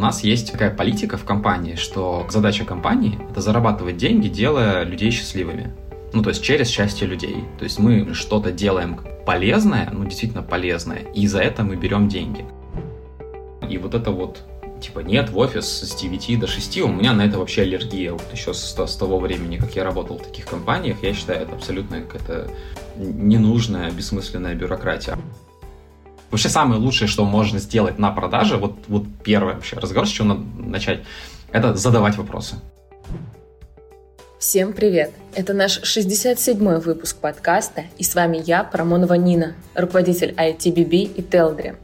нас есть такая политика в компании, что задача компании — это зарабатывать деньги, делая людей счастливыми. Ну, то есть через счастье людей. То есть мы что-то делаем полезное, ну, действительно полезное, и за это мы берем деньги. И вот это вот типа нет в офис с 9 до 6, у меня на это вообще аллергия. Вот еще с, с того времени, как я работал в таких компаниях, я считаю, это абсолютно какая-то ненужная, бессмысленная бюрократия. Вообще самое лучшее, что можно сделать на продаже, вот, вот первый вообще разговор, с чего надо начать, это задавать вопросы. Всем привет! Это наш 67-й выпуск подкаста, и с вами я, Парамонова Нина, руководитель ITBB и Телдри.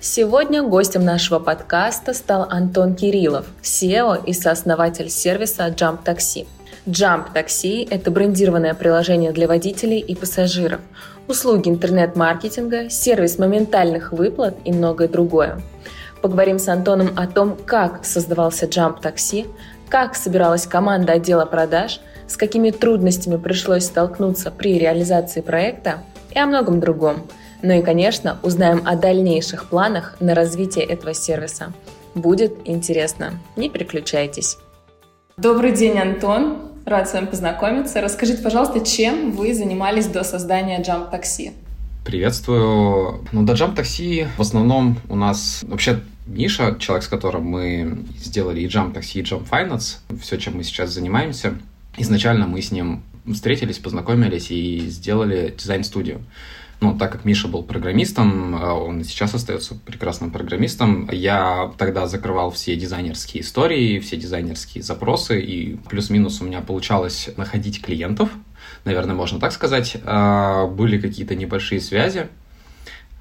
Сегодня гостем нашего подкаста стал Антон Кириллов, SEO и сооснователь сервиса Jump Taxi. Jump Taxi – это брендированное приложение для водителей и пассажиров, услуги интернет-маркетинга, сервис моментальных выплат и многое другое. Поговорим с Антоном о том, как создавался Jump Taxi, как собиралась команда отдела продаж, с какими трудностями пришлось столкнуться при реализации проекта и о многом другом – ну и, конечно, узнаем о дальнейших планах на развитие этого сервиса. Будет интересно. Не переключайтесь. Добрый день, Антон. Рад с вами познакомиться. Расскажите, пожалуйста, чем вы занимались до создания Jump Taxi? Приветствую. Ну, до Jump Taxi в основном у нас вообще Миша, человек, с которым мы сделали и Jump Taxi, и Jump Finance, все, чем мы сейчас занимаемся. Изначально мы с ним встретились, познакомились и сделали дизайн-студию. Ну, так как Миша был программистом, а он сейчас остается прекрасным программистом, я тогда закрывал все дизайнерские истории, все дизайнерские запросы, и плюс-минус у меня получалось находить клиентов, наверное, можно так сказать. А, были какие-то небольшие связи.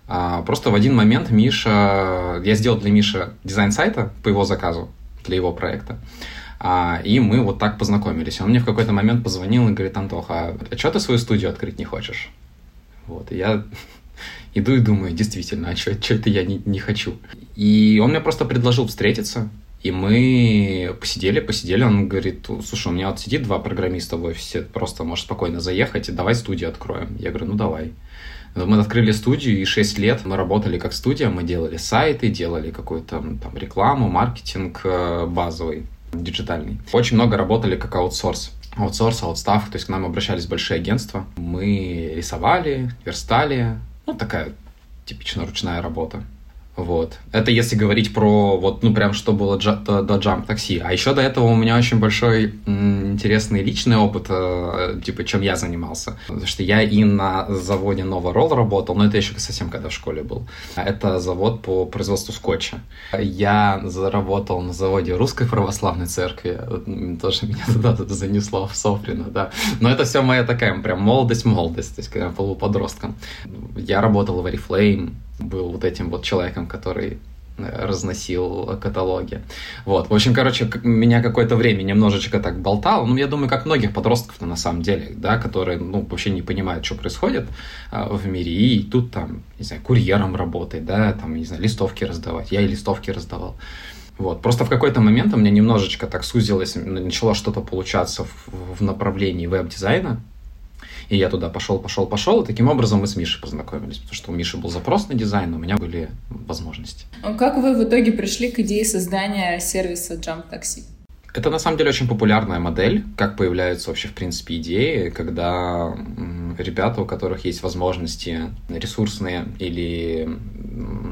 А, просто в один момент Миша... Я сделал для Миши дизайн сайта по его заказу, для его проекта. И мы вот так познакомились. Он мне в какой-то момент позвонил и говорит, Антоха, а что ты свою студию открыть не хочешь? Вот, и я иду и думаю, действительно, а что это я не, не хочу? И он мне просто предложил встретиться, и мы посидели, посидели, он говорит, слушай, у меня вот сидит два программиста в офисе, просто можешь спокойно заехать, и давай студию откроем. Я говорю, ну давай. Мы открыли студию, и 6 лет мы работали как студия, мы делали сайты, делали какую-то там рекламу, маркетинг э, базовый, диджитальный. Очень много работали как аутсорс аутсорс, аутстав, то есть к нам обращались большие агентства. Мы рисовали, верстали, ну, такая типично ручная работа. Вот. Это если говорить про вот, ну, прям что было джа- до, до Jump такси. А еще до этого у меня очень большой м, интересный личный опыт, э, типа, чем я занимался. Потому что я и на заводе Новоролл работал, но это еще совсем когда в школе был. Это завод по производству скотча. Я заработал на заводе Русской Православной Церкви. Тоже меня туда занесло в Софрино, да. Но это все моя такая прям молодость-молодость, то есть когда я был подростком. Я работал в Oriflame, был вот этим вот человеком, который э, разносил каталоги. Вот. В общем, короче, меня какое-то время немножечко так болтало. Ну, я думаю, как многих подростков на самом деле, да, которые, ну, вообще не понимают, что происходит а, в мире. И тут там, не знаю, курьером работать, да, там, не знаю, листовки раздавать. Я и листовки раздавал. Вот. Просто в какой-то момент у меня немножечко так сузилось, начало что-то получаться в, в направлении веб-дизайна. И я туда пошел, пошел, пошел, и таким образом мы с Мишей познакомились, потому что у Миши был запрос на дизайн, у меня были возможности. А как вы в итоге пришли к идее создания сервиса Jump Taxi? Это на самом деле очень популярная модель, как появляются вообще в принципе идеи, когда ребята, у которых есть возможности ресурсные или,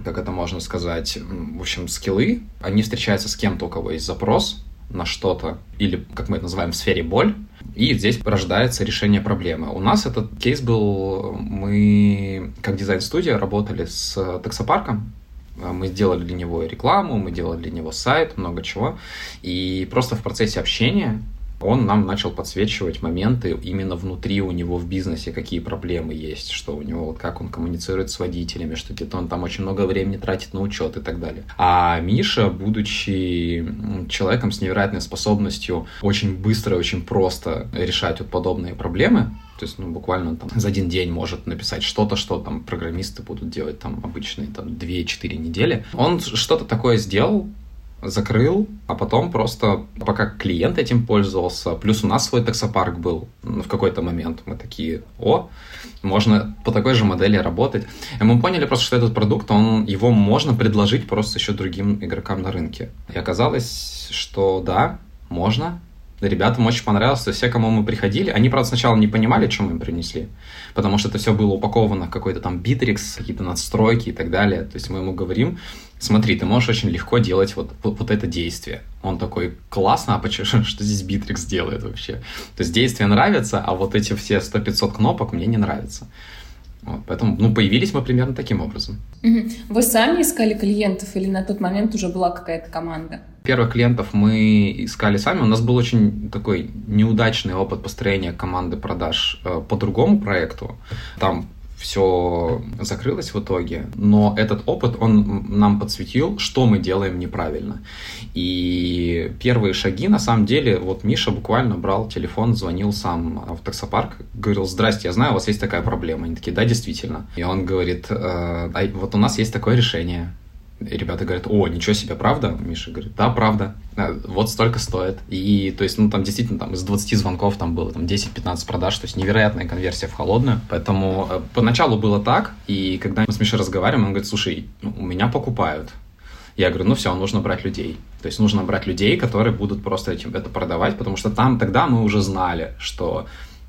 как это можно сказать, в общем, скиллы, они встречаются с кем-то, у кого есть запрос на что-то, или, как мы это называем, в сфере боль, и здесь рождается решение проблемы. У нас этот кейс был, мы как дизайн-студия работали с таксопарком, мы сделали для него рекламу, мы делали для него сайт, много чего. И просто в процессе общения он нам начал подсвечивать моменты именно внутри у него в бизнесе, какие проблемы есть, что у него, вот как он коммуницирует с водителями, что где-то он там очень много времени тратит на учет и так далее. А Миша, будучи человеком с невероятной способностью очень быстро и очень просто решать вот подобные проблемы, то есть, ну, буквально там за один день может написать что-то, что там программисты будут делать там обычные там 2-4 недели. Он что-то такое сделал, закрыл, а потом просто, пока клиент этим пользовался, плюс у нас свой таксопарк был в какой-то момент, мы такие, о, можно по такой же модели работать. И мы поняли просто, что этот продукт, он, его можно предложить просто еще другим игрокам на рынке. И оказалось, что да, можно, ребятам очень понравилось, то есть все, кому мы приходили, они, правда, сначала не понимали, что мы им принесли, потому что это все было упаковано в какой-то там битрикс, какие-то надстройки и так далее. То есть мы ему говорим, смотри, ты можешь очень легко делать вот, вот, вот это действие. Он такой, классно, а почему, что здесь битрикс делает вообще? То есть действие нравится, а вот эти все 100-500 кнопок мне не нравятся. Вот, поэтому, ну, появились мы примерно таким образом. Вы сами искали клиентов или на тот момент уже была какая-то команда? Первых клиентов мы искали сами. У нас был очень такой неудачный опыт построения команды продаж э, по другому проекту. Там все закрылось в итоге, но этот опыт, он нам подсветил, что мы делаем неправильно. И первые шаги, на самом деле, вот Миша буквально брал телефон, звонил сам в таксопарк, говорил, здрасте, я знаю, у вас есть такая проблема. Они такие, да, действительно. И он говорит, э, вот у нас есть такое решение, и ребята говорят, о, ничего себе, правда? Миша говорит, да, правда. Э, вот столько стоит. И, то есть, ну, там действительно там из 20 звонков там было там 10-15 продаж, то есть невероятная конверсия в холодную. Поэтому э, поначалу было так, и когда мы с Мишей разговариваем, он говорит, слушай, ну, у меня покупают. Я говорю, ну все, нужно брать людей. То есть нужно брать людей, которые будут просто этим это продавать, потому что там тогда мы уже знали, что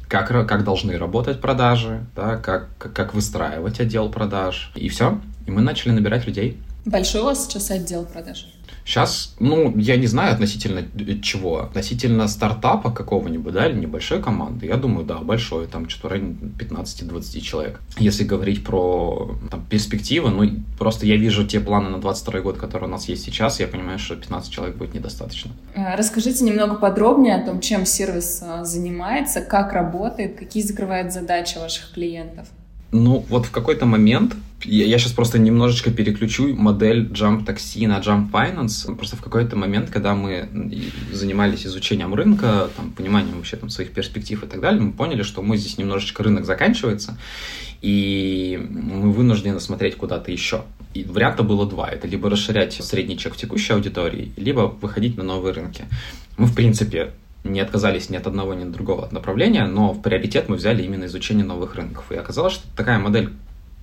как, как должны работать продажи, да, как, как выстраивать отдел продаж. И все. И мы начали набирать людей. Большой у вас сейчас отдел продаж? Сейчас, ну, я не знаю относительно чего. Относительно стартапа какого-нибудь, да, или небольшой команды, я думаю, да, большой, там что-то районе 15-20 человек. Если говорить про там, перспективы, ну, просто я вижу те планы на 22 год, которые у нас есть сейчас, я понимаю, что 15 человек будет недостаточно. Э, расскажите немного подробнее о том, чем сервис э, занимается, как работает, какие закрывает задачи ваших клиентов. Ну, вот в какой-то момент, я, я сейчас просто немножечко переключу модель Jump Taxi на Jump Finance. Просто в какой-то момент, когда мы занимались изучением рынка, там, пониманием вообще там, своих перспектив и так далее, мы поняли, что мы здесь немножечко рынок заканчивается, и мы вынуждены смотреть куда-то еще. И варианта было два. Это либо расширять средний чек в текущей аудитории, либо выходить на новые рынки. Мы, в принципе, не отказались ни от одного, ни от другого направления, но в приоритет мы взяли именно изучение новых рынков. И оказалось, что такая модель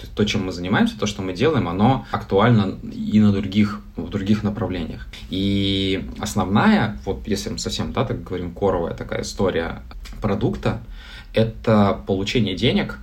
то, чем мы занимаемся, то, что мы делаем, оно актуально и на других, в других направлениях. И основная, вот если мы совсем, да, так говорим, коровая такая история продукта, это получение денег,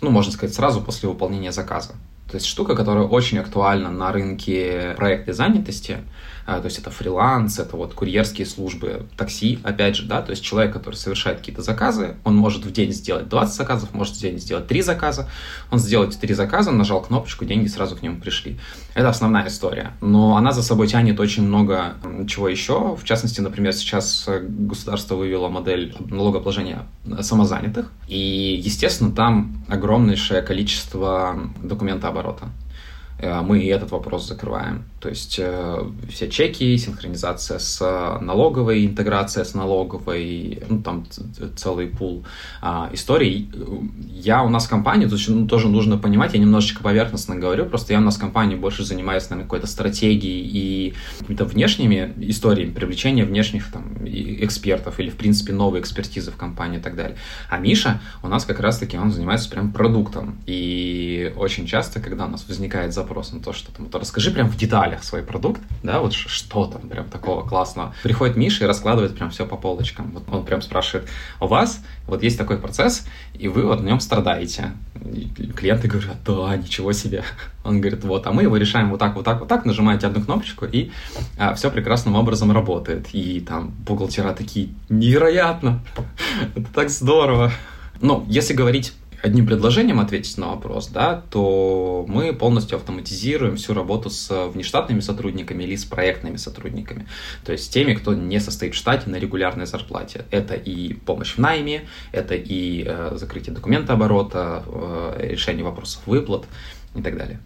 ну, можно сказать, сразу после выполнения заказа. То есть штука, которая очень актуальна на рынке проектной занятости, то есть это фриланс, это вот курьерские службы, такси, опять же, да, то есть человек, который совершает какие-то заказы, он может в день сделать 20 заказов, может в день сделать 3 заказа, он сделал эти 3 заказа, нажал кнопочку, деньги сразу к нему пришли. Это основная история, но она за собой тянет очень много чего еще, в частности, например, сейчас государство вывело модель налогообложения самозанятых, и, естественно, там огромнейшее количество документооборота. Э, мы и этот вопрос закрываем. То есть э, все чеки, синхронизация с налоговой, интеграция с налоговой, ну, там целый пул а, историй. Я у нас в компании, есть, ну, тоже нужно понимать, я немножечко поверхностно говорю, просто я у нас в компании больше занимаюсь, наверное, какой-то стратегией и какими-то внешними историями, привлечения внешних там, экспертов или, в принципе, новой экспертизы в компании и так далее. А Миша у нас как раз-таки, он занимается прям продуктом. И очень часто, когда у нас возникает запрос на то, что там, то расскажи прям в деталях свой продукт, да, вот что там прям такого классного. Приходит Миша и раскладывает прям все по полочкам. Вот он прям спрашивает, у вас вот есть такой процесс, и вы вот в нем страдаете. И клиенты говорят, да, ничего себе. Он говорит, вот, а мы его решаем вот так, вот так, вот так, нажимаете одну кнопочку, и а, все прекрасным образом работает. И там бухгалтера такие, невероятно, это так здорово. Но если говорить одним предложением ответить на вопрос, да, то мы полностью автоматизируем всю работу с внештатными сотрудниками или с проектными сотрудниками, то есть теми, кто не состоит в штате на регулярной зарплате. Это и помощь в найме, это и э, закрытие документа оборота, э, решение вопросов выплат и так далее.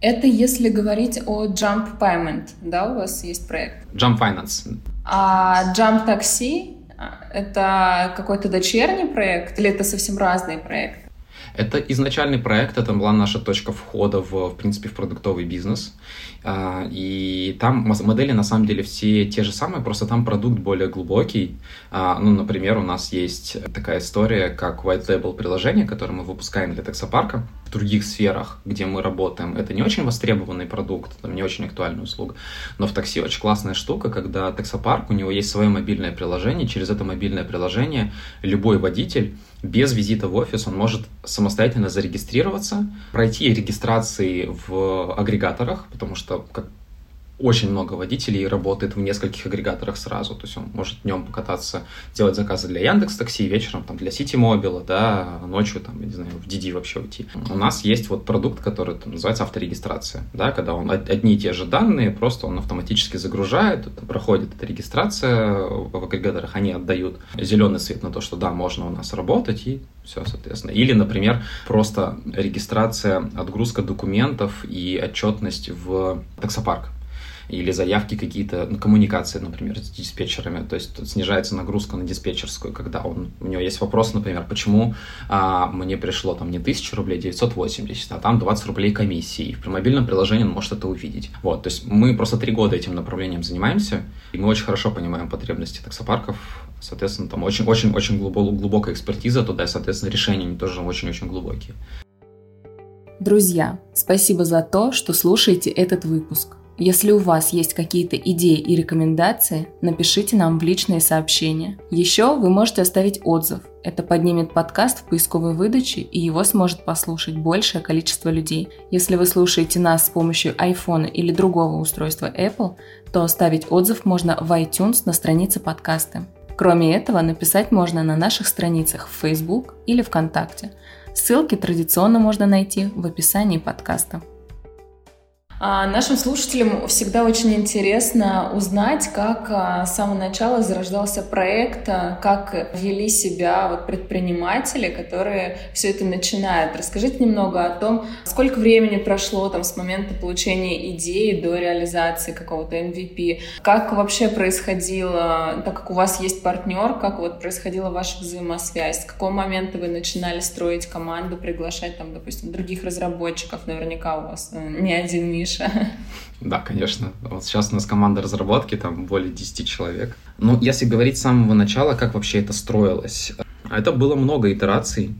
Это если говорить о Jump Payment, да, у вас есть проект? Jump Finance. А Jump Taxi — это какой-то дочерний проект или это совсем разные проекты? Это изначальный проект, это была наша точка входа в, в принципе, в продуктовый бизнес. А, и там модели на самом деле все те же самые, просто там продукт более глубокий. А, ну, например, у нас есть такая история, как White Label приложение, которое мы выпускаем для таксопарка. В других сферах, где мы работаем, это не очень востребованный продукт, там не очень актуальная услуга. Но в такси очень классная штука, когда таксопарк, у него есть свое мобильное приложение, через это мобильное приложение любой водитель без визита в офис он может самостоятельно зарегистрироваться, пройти регистрации в агрегаторах, потому что как очень много водителей работает в нескольких агрегаторах сразу. То есть он может днем покататься, делать заказы для Яндекс Такси, вечером там для Сити Мобила, да, ночью там, не знаю, в Диди вообще уйти. У нас есть вот продукт, который там, называется авторегистрация, да, когда он одни и те же данные, просто он автоматически загружает, проходит эта регистрация в агрегаторах, они отдают зеленый свет на то, что да, можно у нас работать, и все, соответственно. Или, например, просто регистрация, отгрузка документов и отчетность в таксопарк или заявки какие-то, ну, коммуникации, например, с диспетчерами, то есть снижается нагрузка на диспетчерскую, когда он, у него есть вопрос, например, почему а, мне пришло там не 1000 рублей, 980, а там 20 рублей комиссии, и в мобильном приложении он может это увидеть. Вот, то есть мы просто три года этим направлением занимаемся, и мы очень хорошо понимаем потребности таксопарков, соответственно, там очень-очень-очень глубокая экспертиза туда, и, соответственно, решения тоже очень-очень глубокие. Друзья, спасибо за то, что слушаете этот выпуск. Если у вас есть какие-то идеи и рекомендации, напишите нам в личные сообщения. Еще вы можете оставить отзыв. Это поднимет подкаст в поисковой выдаче, и его сможет послушать большее количество людей. Если вы слушаете нас с помощью iPhone или другого устройства Apple, то оставить отзыв можно в iTunes на странице подкаста. Кроме этого, написать можно на наших страницах в Facebook или ВКонтакте. Ссылки традиционно можно найти в описании подкаста. А нашим слушателям всегда очень интересно узнать, как а, с самого начала зарождался проект, а, как вели себя вот предприниматели, которые все это начинают. Расскажите немного о том, сколько времени прошло там с момента получения идеи до реализации какого-то MVP, как вообще происходило, так как у вас есть партнер, как вот происходила ваша взаимосвязь, с какого момента вы начинали строить команду, приглашать там, допустим, других разработчиков, наверняка у вас э, не один Миша Миша. Да, конечно. Вот сейчас у нас команда разработки, там более 10 человек. Но если говорить с самого начала, как вообще это строилось, это было много итераций.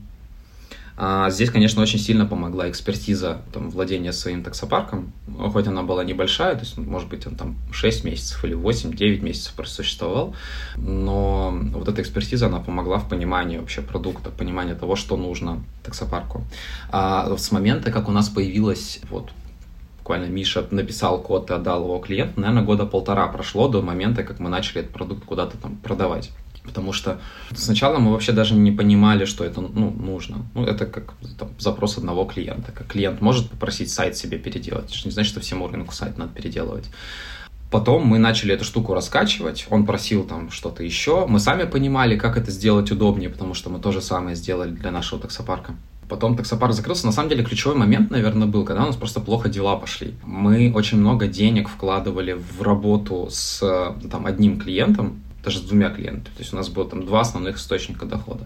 А здесь, конечно, очень сильно помогла экспертиза там, владения своим таксопарком, хоть она была небольшая, то есть, может быть, он там 6 месяцев или 8-9 месяцев просуществовал, но вот эта экспертиза, она помогла в понимании вообще продукта, понимании того, что нужно таксопарку. А с момента, как у нас появилась вот буквально Миша написал код и отдал его клиенту, наверное, года полтора прошло до момента, как мы начали этот продукт куда-то там продавать. Потому что сначала мы вообще даже не понимали, что это ну, нужно. Ну, это как там, запрос одного клиента. Как клиент может попросить сайт себе переделать. Это не значит, что всему рынку сайт надо переделывать. Потом мы начали эту штуку раскачивать, он просил там что-то еще. Мы сами понимали, как это сделать удобнее, потому что мы то же самое сделали для нашего таксопарка. Потом таксопарк закрылся. На самом деле ключевой момент, наверное, был, когда у нас просто плохо дела пошли. Мы очень много денег вкладывали в работу с там, одним клиентом, даже с двумя клиентами. То есть у нас было там два основных источника дохода.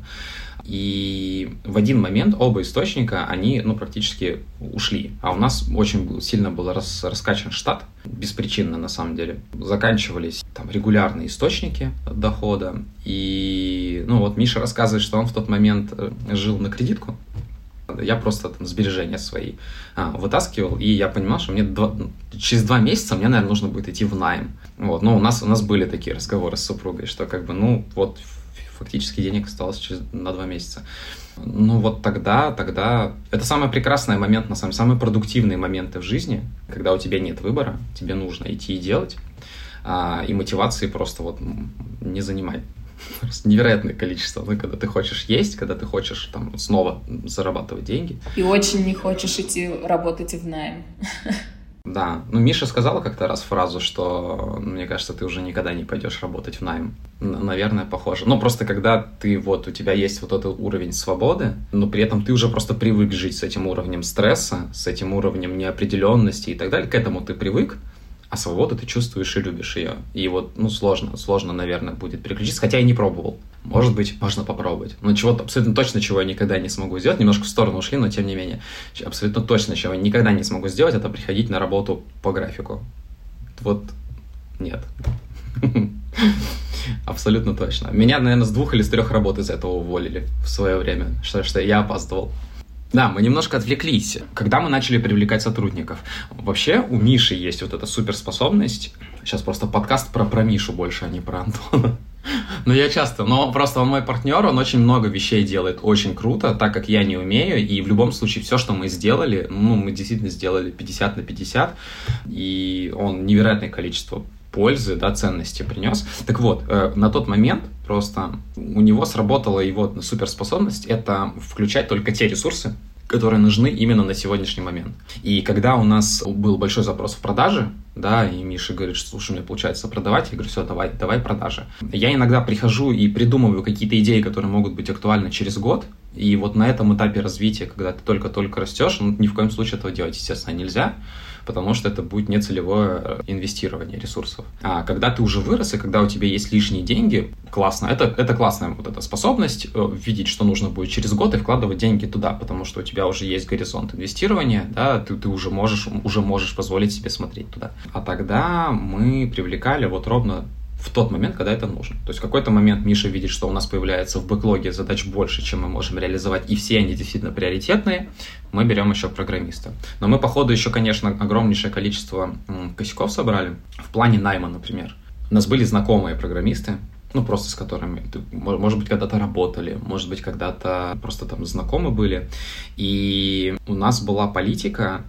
И в один момент оба источника, они ну, практически ушли. А у нас очень сильно был рас, раскачан штат, беспричинно на самом деле. Заканчивались там регулярные источники дохода. И ну вот Миша рассказывает, что он в тот момент э, жил на кредитку, я просто там сбережения свои а, вытаскивал, и я понимал, что мне два, через два месяца мне, наверное, нужно будет идти в найм. Вот, но у нас, у нас были такие разговоры с супругой, что как бы, ну, вот фактически денег осталось через, на два месяца. Ну вот тогда, тогда... Это самый прекрасный момент, на самом самые продуктивные моменты в жизни, когда у тебя нет выбора, тебе нужно идти и делать, а, и мотивации просто вот не занимать невероятное количество, ну, когда ты хочешь есть, когда ты хочешь там снова зарабатывать деньги. И очень не хочешь идти работать в найм. Да, ну Миша сказала как-то раз фразу, что мне кажется, ты уже никогда не пойдешь работать в найм. Наверное, похоже. Но просто когда ты вот, у тебя есть вот этот уровень свободы, но при этом ты уже просто привык жить с этим уровнем стресса, с этим уровнем неопределенности и так далее, к этому ты привык, а свободу ты чувствуешь и любишь ее. И вот, ну, сложно, сложно, наверное, будет переключиться, хотя я не пробовал. Может быть, можно попробовать. Но чего абсолютно точно, чего я никогда не смогу сделать, немножко в сторону ушли, но тем не менее, абсолютно точно, чего я никогда не смогу сделать, это приходить на работу по графику. Вот нет. Абсолютно точно. Меня, наверное, с двух или с трех работ из этого уволили в свое время, что я опаздывал. Да, мы немножко отвлеклись. Когда мы начали привлекать сотрудников, вообще у Миши есть вот эта суперспособность. Сейчас просто подкаст про, про Мишу больше, а не про Антона. Но я часто, но просто он мой партнер, он очень много вещей делает очень круто, так как я не умею, и в любом случае все, что мы сделали, ну, мы действительно сделали 50 на 50, и он невероятное количество пользы, да, ценности принес. Так вот, э, на тот момент просто у него сработала его суперспособность, это включать только те ресурсы, которые нужны именно на сегодняшний момент. И когда у нас был большой запрос в продаже, да, и Миша говорит, что, слушай, мне получается продавать, я говорю, все, давай, давай продажи. Я иногда прихожу и придумываю какие-то идеи, которые могут быть актуальны через год, и вот на этом этапе развития, когда ты только-только растешь, ну, ни в коем случае этого делать, естественно, нельзя, потому что это будет нецелевое э, инвестирование ресурсов. А когда ты уже вырос, и когда у тебя есть лишние деньги, классно. Это, это классная вот эта способность э, видеть, что нужно будет через год и вкладывать деньги туда, потому что у тебя уже есть горизонт инвестирования, да, ты, ты уже можешь, уже можешь позволить себе смотреть туда. А тогда мы привлекали вот ровно в тот момент, когда это нужно. То есть в какой-то момент Миша видит, что у нас появляется в бэклоге задач больше, чем мы можем реализовать, и все они действительно приоритетные, мы берем еще программиста. Но мы, по ходу, еще, конечно, огромнейшее количество косяков собрали. В плане найма, например. У нас были знакомые программисты, ну, просто с которыми, может быть, когда-то работали, может быть, когда-то просто там знакомы были. И у нас была политика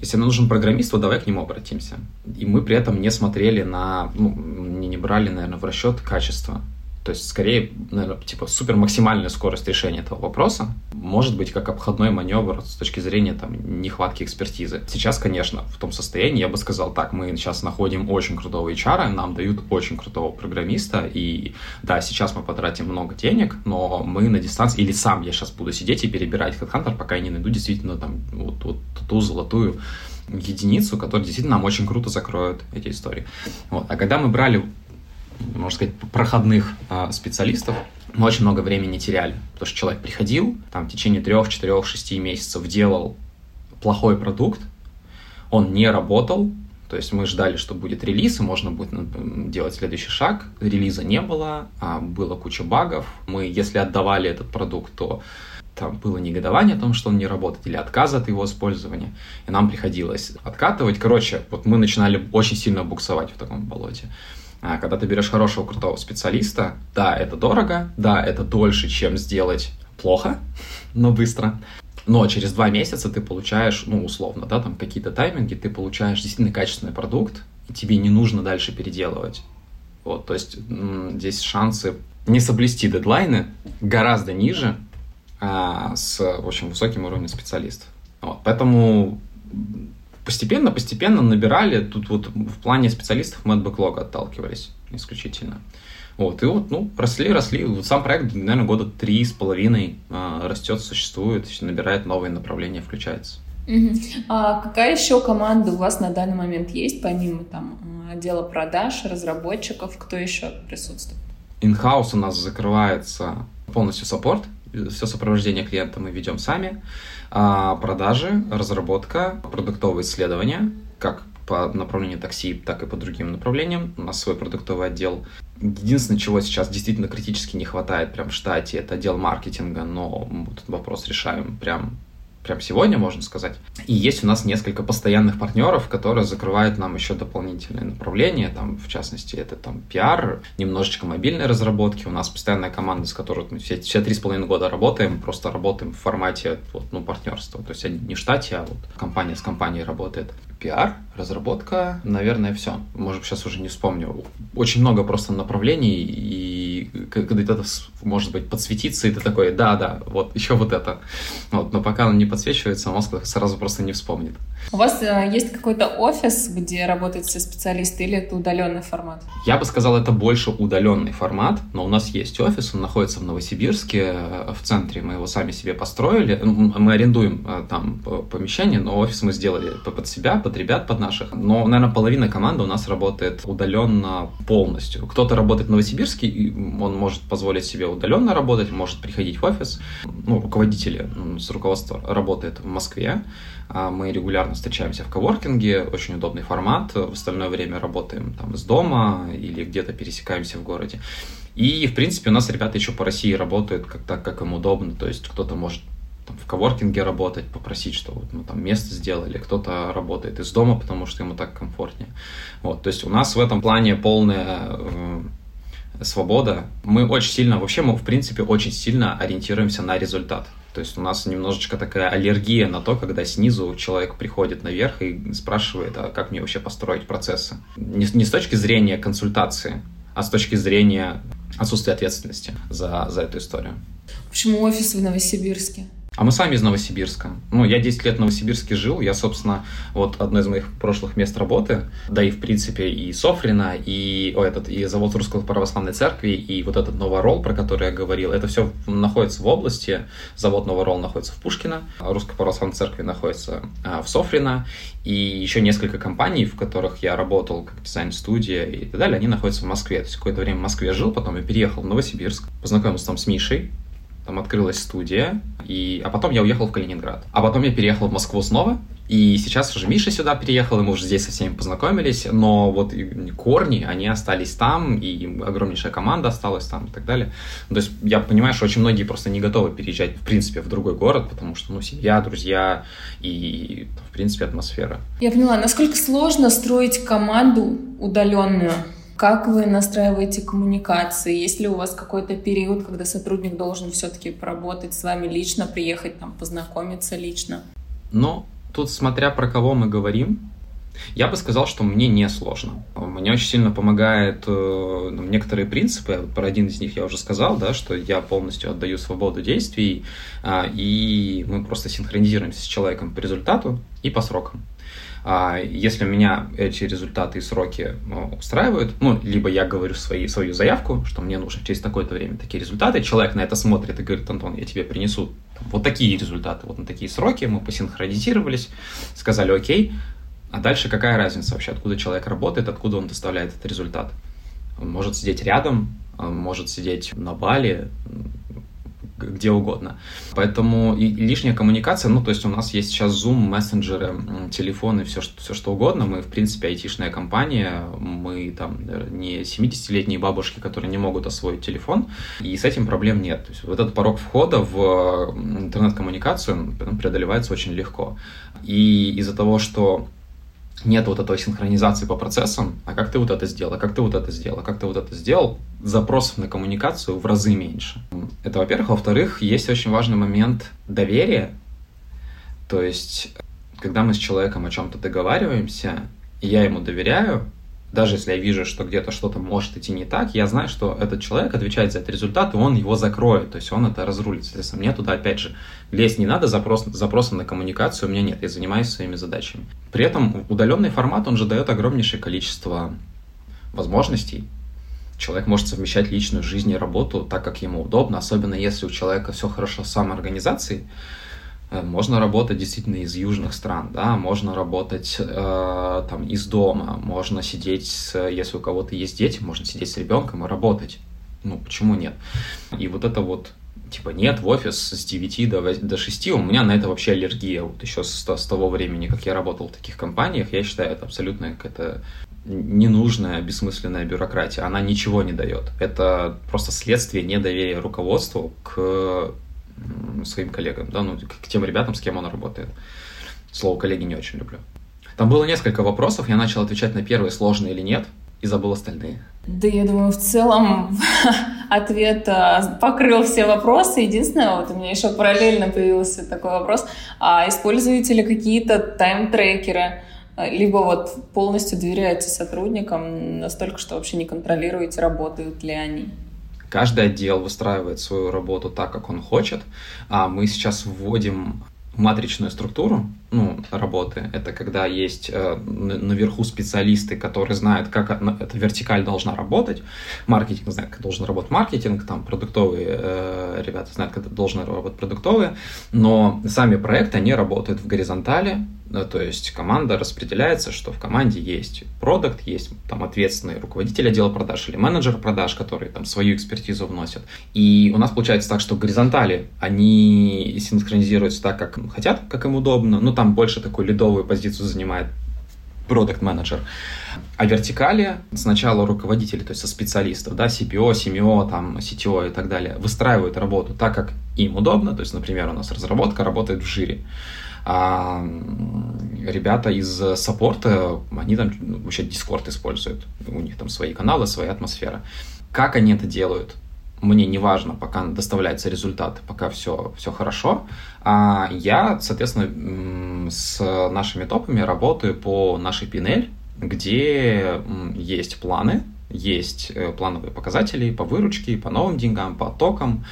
если нам нужен программист, то давай к нему обратимся. И мы при этом не смотрели на, ну, не, брали, наверное, в расчет качество. То есть, скорее, наверное, типа супер максимальная скорость решения этого вопроса может быть как обходной маневр с точки зрения там нехватки экспертизы. Сейчас, конечно, в том состоянии я бы сказал так, мы сейчас находим очень крутого HR, нам дают очень крутого программиста, и да, сейчас мы потратим много денег, но мы на дистанции, или сам я сейчас буду сидеть и перебирать HeadHunter, пока я не найду действительно там вот, вот ту золотую единицу, которая действительно нам очень круто закроет эти истории. Вот. А когда мы брали можно сказать, проходных а, специалистов, мы очень много времени теряли, потому что человек приходил, там в течение трех, четырех, шести месяцев делал плохой продукт, он не работал, то есть мы ждали, что будет релиз, и можно будет делать следующий шаг. Релиза не было, а было куча багов. Мы, если отдавали этот продукт, то там было негодование о том, что он не работает, или отказ от его использования, и нам приходилось откатывать. Короче, вот мы начинали очень сильно буксовать в таком болоте. А когда ты берешь хорошего, крутого специалиста, да, это дорого, да, это дольше, чем сделать плохо, но быстро. Но через два месяца ты получаешь, ну, условно, да, там какие-то тайминги, ты получаешь действительно качественный продукт, и тебе не нужно дальше переделывать. Вот, то есть здесь шансы не соблюсти дедлайны гораздо ниже а, с очень высоким уровнем специалистов. Вот, поэтому постепенно, постепенно набирали. Тут вот в плане специалистов мы от бэклога отталкивались исключительно. Вот, и вот, ну, росли, росли. Вот сам проект, наверное, года три с половиной э, растет, существует, набирает новые направления, включается. Угу. А какая еще команда у вас на данный момент есть, помимо там отдела продаж, разработчиков, кто еще присутствует? In-house у нас закрывается полностью support, все сопровождение клиента мы ведем сами. А продажи, разработка, продуктовые исследования, как по направлению такси, так и по другим направлениям. У нас свой продуктовый отдел. Единственное, чего сейчас действительно критически не хватает прям в штате, это отдел маркетинга, но мы этот вопрос решаем прям прям сегодня, можно сказать. И есть у нас несколько постоянных партнеров, которые закрывают нам еще дополнительные направления, там, в частности, это там пиар, немножечко мобильной разработки. У нас постоянная команда, с которой мы все, все три с половиной года работаем, просто работаем в формате вот, ну, партнерства. То есть не в штате, а вот компания с компанией работает. Пиар, разработка, наверное, все. Может, сейчас уже не вспомню. Очень много просто направлений, и когда где-то, может быть, подсветится, и ты такой, да, да, вот, еще вот это. Вот, но пока он не подсвечивается, мозг сразу просто не вспомнит. У вас э, есть какой-то офис, где работают все специалисты, или это удаленный формат? Я бы сказал, это больше удаленный формат, но у нас есть офис, он находится в Новосибирске, э, в центре, мы его сами себе построили. Мы арендуем э, там помещение, но офис мы сделали под себя, под ребят, под наших. Но, наверное, половина команды у нас работает удаленно полностью. Кто-то работает в Новосибирске, и он может позволить себе удаленно работать, может приходить в офис. Ну, руководители с руководства работает в Москве. А мы регулярно встречаемся в коворкинге, очень удобный формат. В остальное время работаем там из дома или где-то пересекаемся в городе. И, в принципе, у нас ребята еще по России работают как так, как им удобно. То есть кто-то может в коворкинге работать, попросить, что вот, ну, там место сделали, кто-то работает из дома, потому что ему так комфортнее. Вот, то есть у нас в этом плане полная э, свобода. Мы очень сильно, вообще мы в принципе очень сильно ориентируемся на результат. То есть у нас немножечко такая аллергия на то, когда снизу человек приходит наверх и спрашивает, а как мне вообще построить процессы. Не, не с точки зрения консультации, а с точки зрения отсутствия ответственности за, за эту историю. Почему офис в Новосибирске? А мы сами из Новосибирска. Ну, я 10 лет в Новосибирске жил. Я, собственно, вот одно из моих прошлых мест работы, да и, в принципе, и Софрина, и, о, этот, и завод Русской Православной Церкви, и вот этот Новоролл, про который я говорил, это все находится в области. Завод Новоролл находится в Пушкино, Русская Православная Церковь находится а, в Софрино, и еще несколько компаний, в которых я работал, как дизайн-студия и так далее, они находятся в Москве. То есть какое-то время в Москве жил, потом я переехал в Новосибирск, познакомился там с Мишей, там открылась студия, и... а потом я уехал в Калининград. А потом я переехал в Москву снова, и сейчас уже Миша сюда переехал, и мы уже здесь со всеми познакомились, но вот корни, они остались там, и огромнейшая команда осталась там и так далее. То есть я понимаю, что очень многие просто не готовы переезжать, в принципе, в другой город, потому что, ну, семья, друзья и, в принципе, атмосфера. Я поняла, насколько сложно строить команду удаленную? Как вы настраиваете коммуникации? Есть ли у вас какой-то период, когда сотрудник должен все-таки поработать с вами лично, приехать там, познакомиться лично? Ну, тут смотря про кого мы говорим, я бы сказал, что мне не сложно. Мне очень сильно помогает э, ну, некоторые принципы. Про один из них я уже сказал, да, что я полностью отдаю свободу действий, э, и мы просто синхронизируемся с человеком по результату и по срокам. А если меня эти результаты и сроки ну, устраивают, ну, либо я говорю свои, свою заявку, что мне нужно через такое-то время такие результаты, человек на это смотрит и говорит, Антон, я тебе принесу вот такие результаты, вот на такие сроки, мы посинхронизировались, сказали окей, а дальше какая разница вообще, откуда человек работает, откуда он доставляет этот результат? Он может сидеть рядом, может сидеть на Бали, где угодно. Поэтому и лишняя коммуникация, ну, то есть у нас есть сейчас Zoom, мессенджеры, телефоны, все, все что угодно. Мы, в принципе, айтишная компания, мы там не 70-летние бабушки, которые не могут освоить телефон, и с этим проблем нет. То есть вот этот порог входа в интернет-коммуникацию преодолевается очень легко. И из-за того, что нет вот этой синхронизации по процессам, а как ты вот это сделал, а как ты вот это сделал, а как ты вот это сделал, запросов на коммуникацию в разы меньше. Это, во-первых. Во-вторых, есть очень важный момент доверия. То есть, когда мы с человеком о чем-то договариваемся, и я ему доверяю, даже если я вижу, что где-то что-то может идти не так, я знаю, что этот человек отвечает за этот результат, и он его закроет, то есть он это разрулит. Соответственно, мне туда, опять же, лезть не надо, запрос, запроса на коммуникацию у меня нет, я занимаюсь своими задачами. При этом удаленный формат, он же дает огромнейшее количество возможностей. Человек может совмещать личную жизнь и работу так, как ему удобно, особенно если у человека все хорошо с самоорганизацией, можно работать действительно из южных стран, да, можно работать э, там из дома, можно сидеть, с, если у кого-то есть дети, можно сидеть с ребенком и работать. Ну, почему нет? И вот это вот, типа, нет, в офис с 9 до, до 6, у меня на это вообще аллергия. Вот еще с, с того времени, как я работал в таких компаниях, я считаю, это абсолютно какая-то ненужная, бессмысленная бюрократия. Она ничего не дает. Это просто следствие недоверия руководству к своим коллегам, да, ну, к тем ребятам, с кем он работает. Слово коллеги не очень люблю. Там было несколько вопросов, я начал отвечать на первые, сложные или нет, и забыл остальные. Да, я думаю, в целом ответ а, покрыл все вопросы. Единственное, вот у меня еще параллельно появился такой вопрос. А используете ли какие-то тайм-трекеры? Либо вот полностью доверяете сотрудникам настолько, что вообще не контролируете, работают ли они? Каждый отдел выстраивает свою работу так, как он хочет. А мы сейчас вводим матричную структуру ну, работы. Это когда есть э, наверху специалисты, которые знают, как эта вертикаль должна работать. Маркетинг знает, как должен работать маркетинг, там продуктовые э, ребята знают, как должны работать продуктовые. Но сами проекты, они работают в горизонтали, да, то есть команда распределяется, что в команде есть продукт, есть там ответственный руководитель отдела продаж или менеджер продаж, который там свою экспертизу вносят. И у нас получается так, что горизонтали, они синхронизируются так, как хотят, как им удобно, но там больше такую лидовую позицию занимает продукт менеджер А вертикали сначала руководители, то есть со специалистов, да, CPO, CMO, там, CTO и так далее, выстраивают работу так, как им удобно. То есть, например, у нас разработка работает в жире а ребята из саппорта, они там вообще Discord используют. У них там свои каналы, своя атмосфера. Как они это делают? Мне не важно, пока доставляется результат, пока все, все хорошо. А я, соответственно, с нашими топами работаю по нашей PNL, где есть планы, есть э, плановые показатели по выручке, по новым деньгам, по токам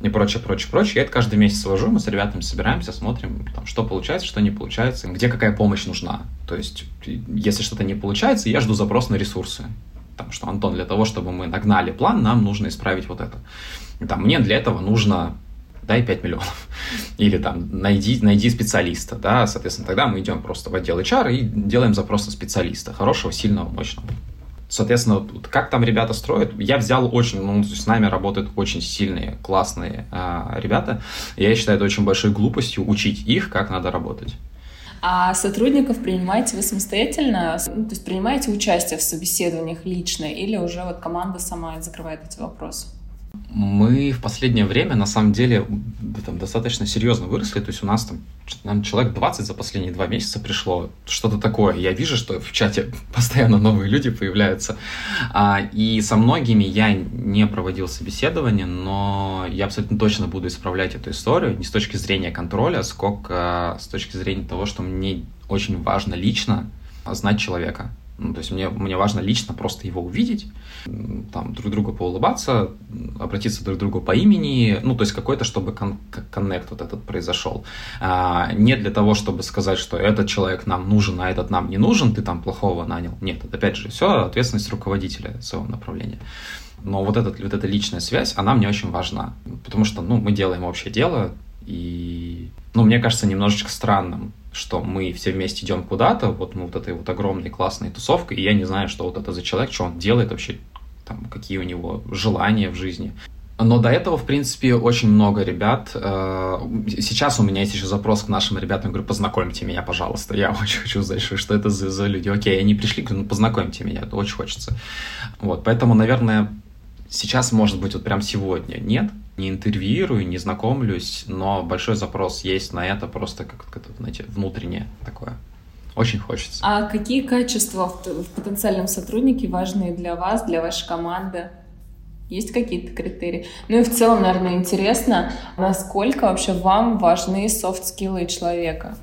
и прочее, прочее, прочее. Я это каждый месяц вожу, мы с ребятами собираемся, смотрим, там, что получается, что не получается, где какая помощь нужна. То есть, если что-то не получается, я жду запрос на ресурсы. Там, что, Антон, для того, чтобы мы нагнали план, нам нужно исправить вот это. Там, мне для этого нужно дай 5 миллионов. Или там найди, найди специалиста, да, соответственно, тогда мы идем просто в отдел HR и делаем запрос на специалиста, хорошего, сильного, мощного. Соответственно, как там ребята строят, я взял очень, ну, с нами работают очень сильные, классные э, ребята. Я считаю, это очень большой глупостью учить их, как надо работать. А сотрудников принимаете вы самостоятельно? Ну, то есть принимаете участие в собеседованиях лично или уже вот команда сама закрывает эти вопросы? Мы в последнее время, на самом деле, там, достаточно серьезно выросли. То есть у нас там нам человек 20 за последние два месяца пришло. Что-то такое. Я вижу, что в чате постоянно новые люди появляются. А, и со многими я не проводил собеседование, но я абсолютно точно буду исправлять эту историю. Не с точки зрения контроля, сколько с точки зрения того, что мне очень важно лично знать человека. Ну, то есть мне, мне важно лично просто его увидеть, там, друг другу поулыбаться, обратиться друг к другу по имени, ну, то есть какой-то, чтобы кон- коннект вот этот произошел. А, не для того, чтобы сказать, что этот человек нам нужен, а этот нам не нужен, ты там плохого нанял. Нет, опять же все ответственность руководителя своего направления. Но вот, этот, вот эта личная связь, она мне очень важна, потому что, ну, мы делаем общее дело, и, ну, мне кажется немножечко странным, что мы все вместе идем куда-то, вот мы вот этой вот огромной классной тусовкой, и я не знаю, что вот это за человек, что он делает вообще, там, какие у него желания в жизни. Но до этого, в принципе, очень много ребят. Э, сейчас у меня есть еще запрос к нашим ребятам. Я говорю, познакомьте меня, пожалуйста. Я очень хочу знать, что это за, за люди. Окей, они пришли, говорю, ну познакомьте меня, это очень хочется. Вот, поэтому, наверное, сейчас, может быть, вот прям сегодня нет не интервьюирую, не знакомлюсь, но большой запрос есть на это просто как, как знаете, внутреннее такое. Очень хочется. А какие качества в, в потенциальном сотруднике важны для вас, для вашей команды? Есть какие-то критерии? Ну и в целом, наверное, интересно, насколько вообще вам важны софт-скиллы человека?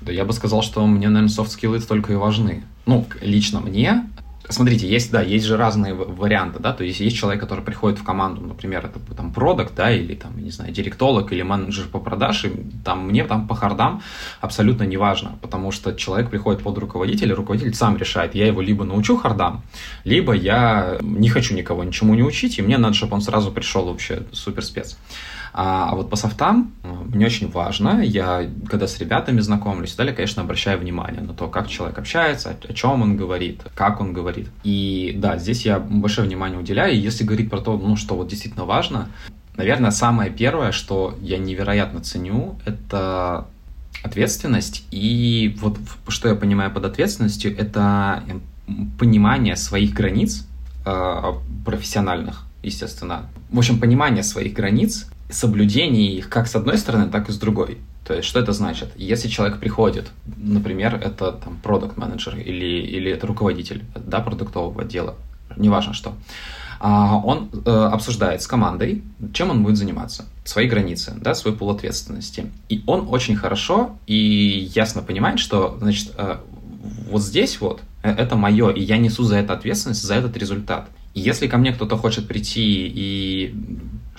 Да я бы сказал, что мне, наверное, софт-скиллы только и важны. Ну, лично мне Смотрите, есть, да, есть же разные варианты, да, то есть есть человек, который приходит в команду, например, это там продукт, да, или там, не знаю, директолог или менеджер по продаже, там мне там по хардам абсолютно не важно, потому что человек приходит под руководителя, руководитель сам решает, я его либо научу хардам, либо я не хочу никого ничему не учить, и мне надо, чтобы он сразу пришел вообще супер спец. А, а вот по софтам э, мне очень важно, я когда с ребятами знакомлюсь, далее, конечно, обращаю внимание на то, как человек общается, о чем он говорит, как он говорит. И да, здесь я большое внимание уделяю. И если говорить про то, ну, что вот действительно важно, наверное, самое первое, что я невероятно ценю, это ответственность. И вот что я понимаю под ответственностью, это понимание своих границ э, профессиональных, естественно. В общем, понимание своих границ соблюдение их как с одной стороны, так и с другой. То есть, что это значит? Если человек приходит, например, это там продукт менеджер или, или это руководитель да, продуктового отдела, неважно что, а, он э, обсуждает с командой, чем он будет заниматься, свои границы, да, свой пул ответственности. И он очень хорошо и ясно понимает, что, значит, э, вот здесь вот э, это мое, и я несу за это ответственность, за этот результат. И если ко мне кто-то хочет прийти и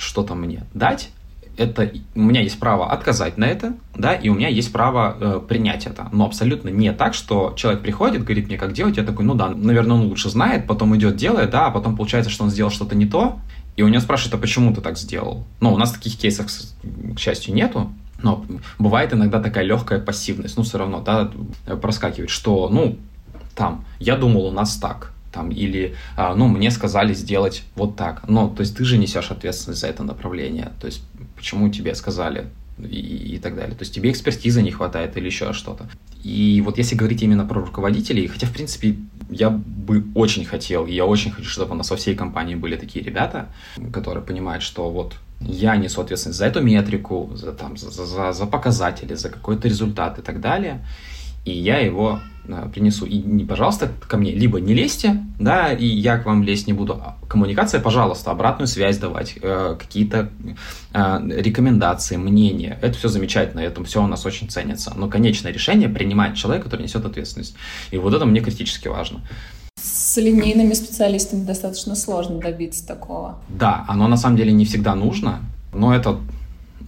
что-то мне дать, это у меня есть право отказать на это, да, и у меня есть право э, принять это. Но абсолютно не так, что человек приходит, говорит мне, как делать, я такой, ну да, наверное, он лучше знает, потом идет, делает, да, а потом получается, что он сделал что-то не то, и у него спрашивают, а почему ты так сделал? Ну, у нас таких кейсов, к счастью, нету, но бывает иногда такая легкая пассивность, ну, все равно, да, проскакивает, что, ну, там, я думал, у нас так, там, или, а, ну, мне сказали сделать вот так. Но, то есть ты же несешь ответственность за это направление. То есть почему тебе сказали и, и так далее. То есть тебе экспертизы не хватает или еще что-то. И вот если говорить именно про руководителей, хотя, в принципе, я бы очень хотел, я очень хочу, чтобы у нас во всей компании были такие ребята, которые понимают, что вот я несу ответственность за эту метрику, за, там, за, за, за показатели, за какой-то результат и так далее и я его э, принесу. И, не, пожалуйста, ко мне либо не лезьте, да, и я к вам лезть не буду. А коммуникация, пожалуйста, обратную связь давать, э, какие-то э, рекомендации, мнения. Это все замечательно, это все у нас очень ценится. Но конечное решение принимает человек, который несет ответственность. И вот это мне критически важно. С линейными специалистами достаточно сложно добиться такого. Да, оно на самом деле не всегда нужно, но это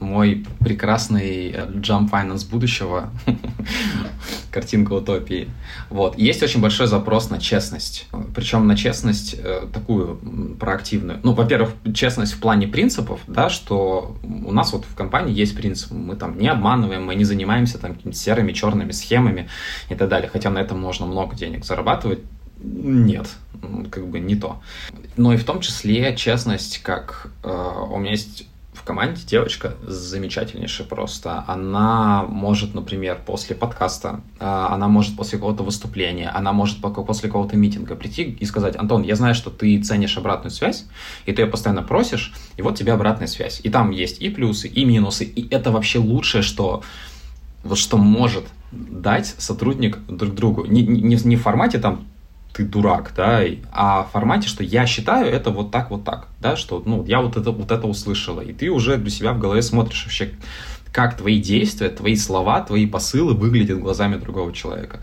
мой прекрасный э, Jump Finance будущего, картинка утопии. Вот. Есть очень большой запрос на честность. Причем на честность э, такую проактивную. Ну, во-первых, честность в плане принципов, да, что у нас вот в компании есть принцип. Мы там не обманываем, мы не занимаемся там серыми, черными схемами и так далее. Хотя на этом можно много денег зарабатывать. Нет, как бы не то. Но и в том числе честность, как э, у меня есть в команде девочка замечательнейшая просто. Она может, например, после подкаста, а, она может после какого-то выступления, она может после какого-то митинга прийти и сказать, Антон, я знаю, что ты ценишь обратную связь, и ты ее постоянно просишь, и вот тебе обратная связь. И там есть и плюсы, и минусы, и это вообще лучшее, что вот что может дать сотрудник друг другу. Не, не, не в формате там ты дурак, да, а в формате, что я считаю это вот так, вот так, да, что, ну, я вот это, вот это услышала, и ты уже для себя в голове смотришь вообще, как твои действия, твои слова, твои посылы выглядят глазами другого человека.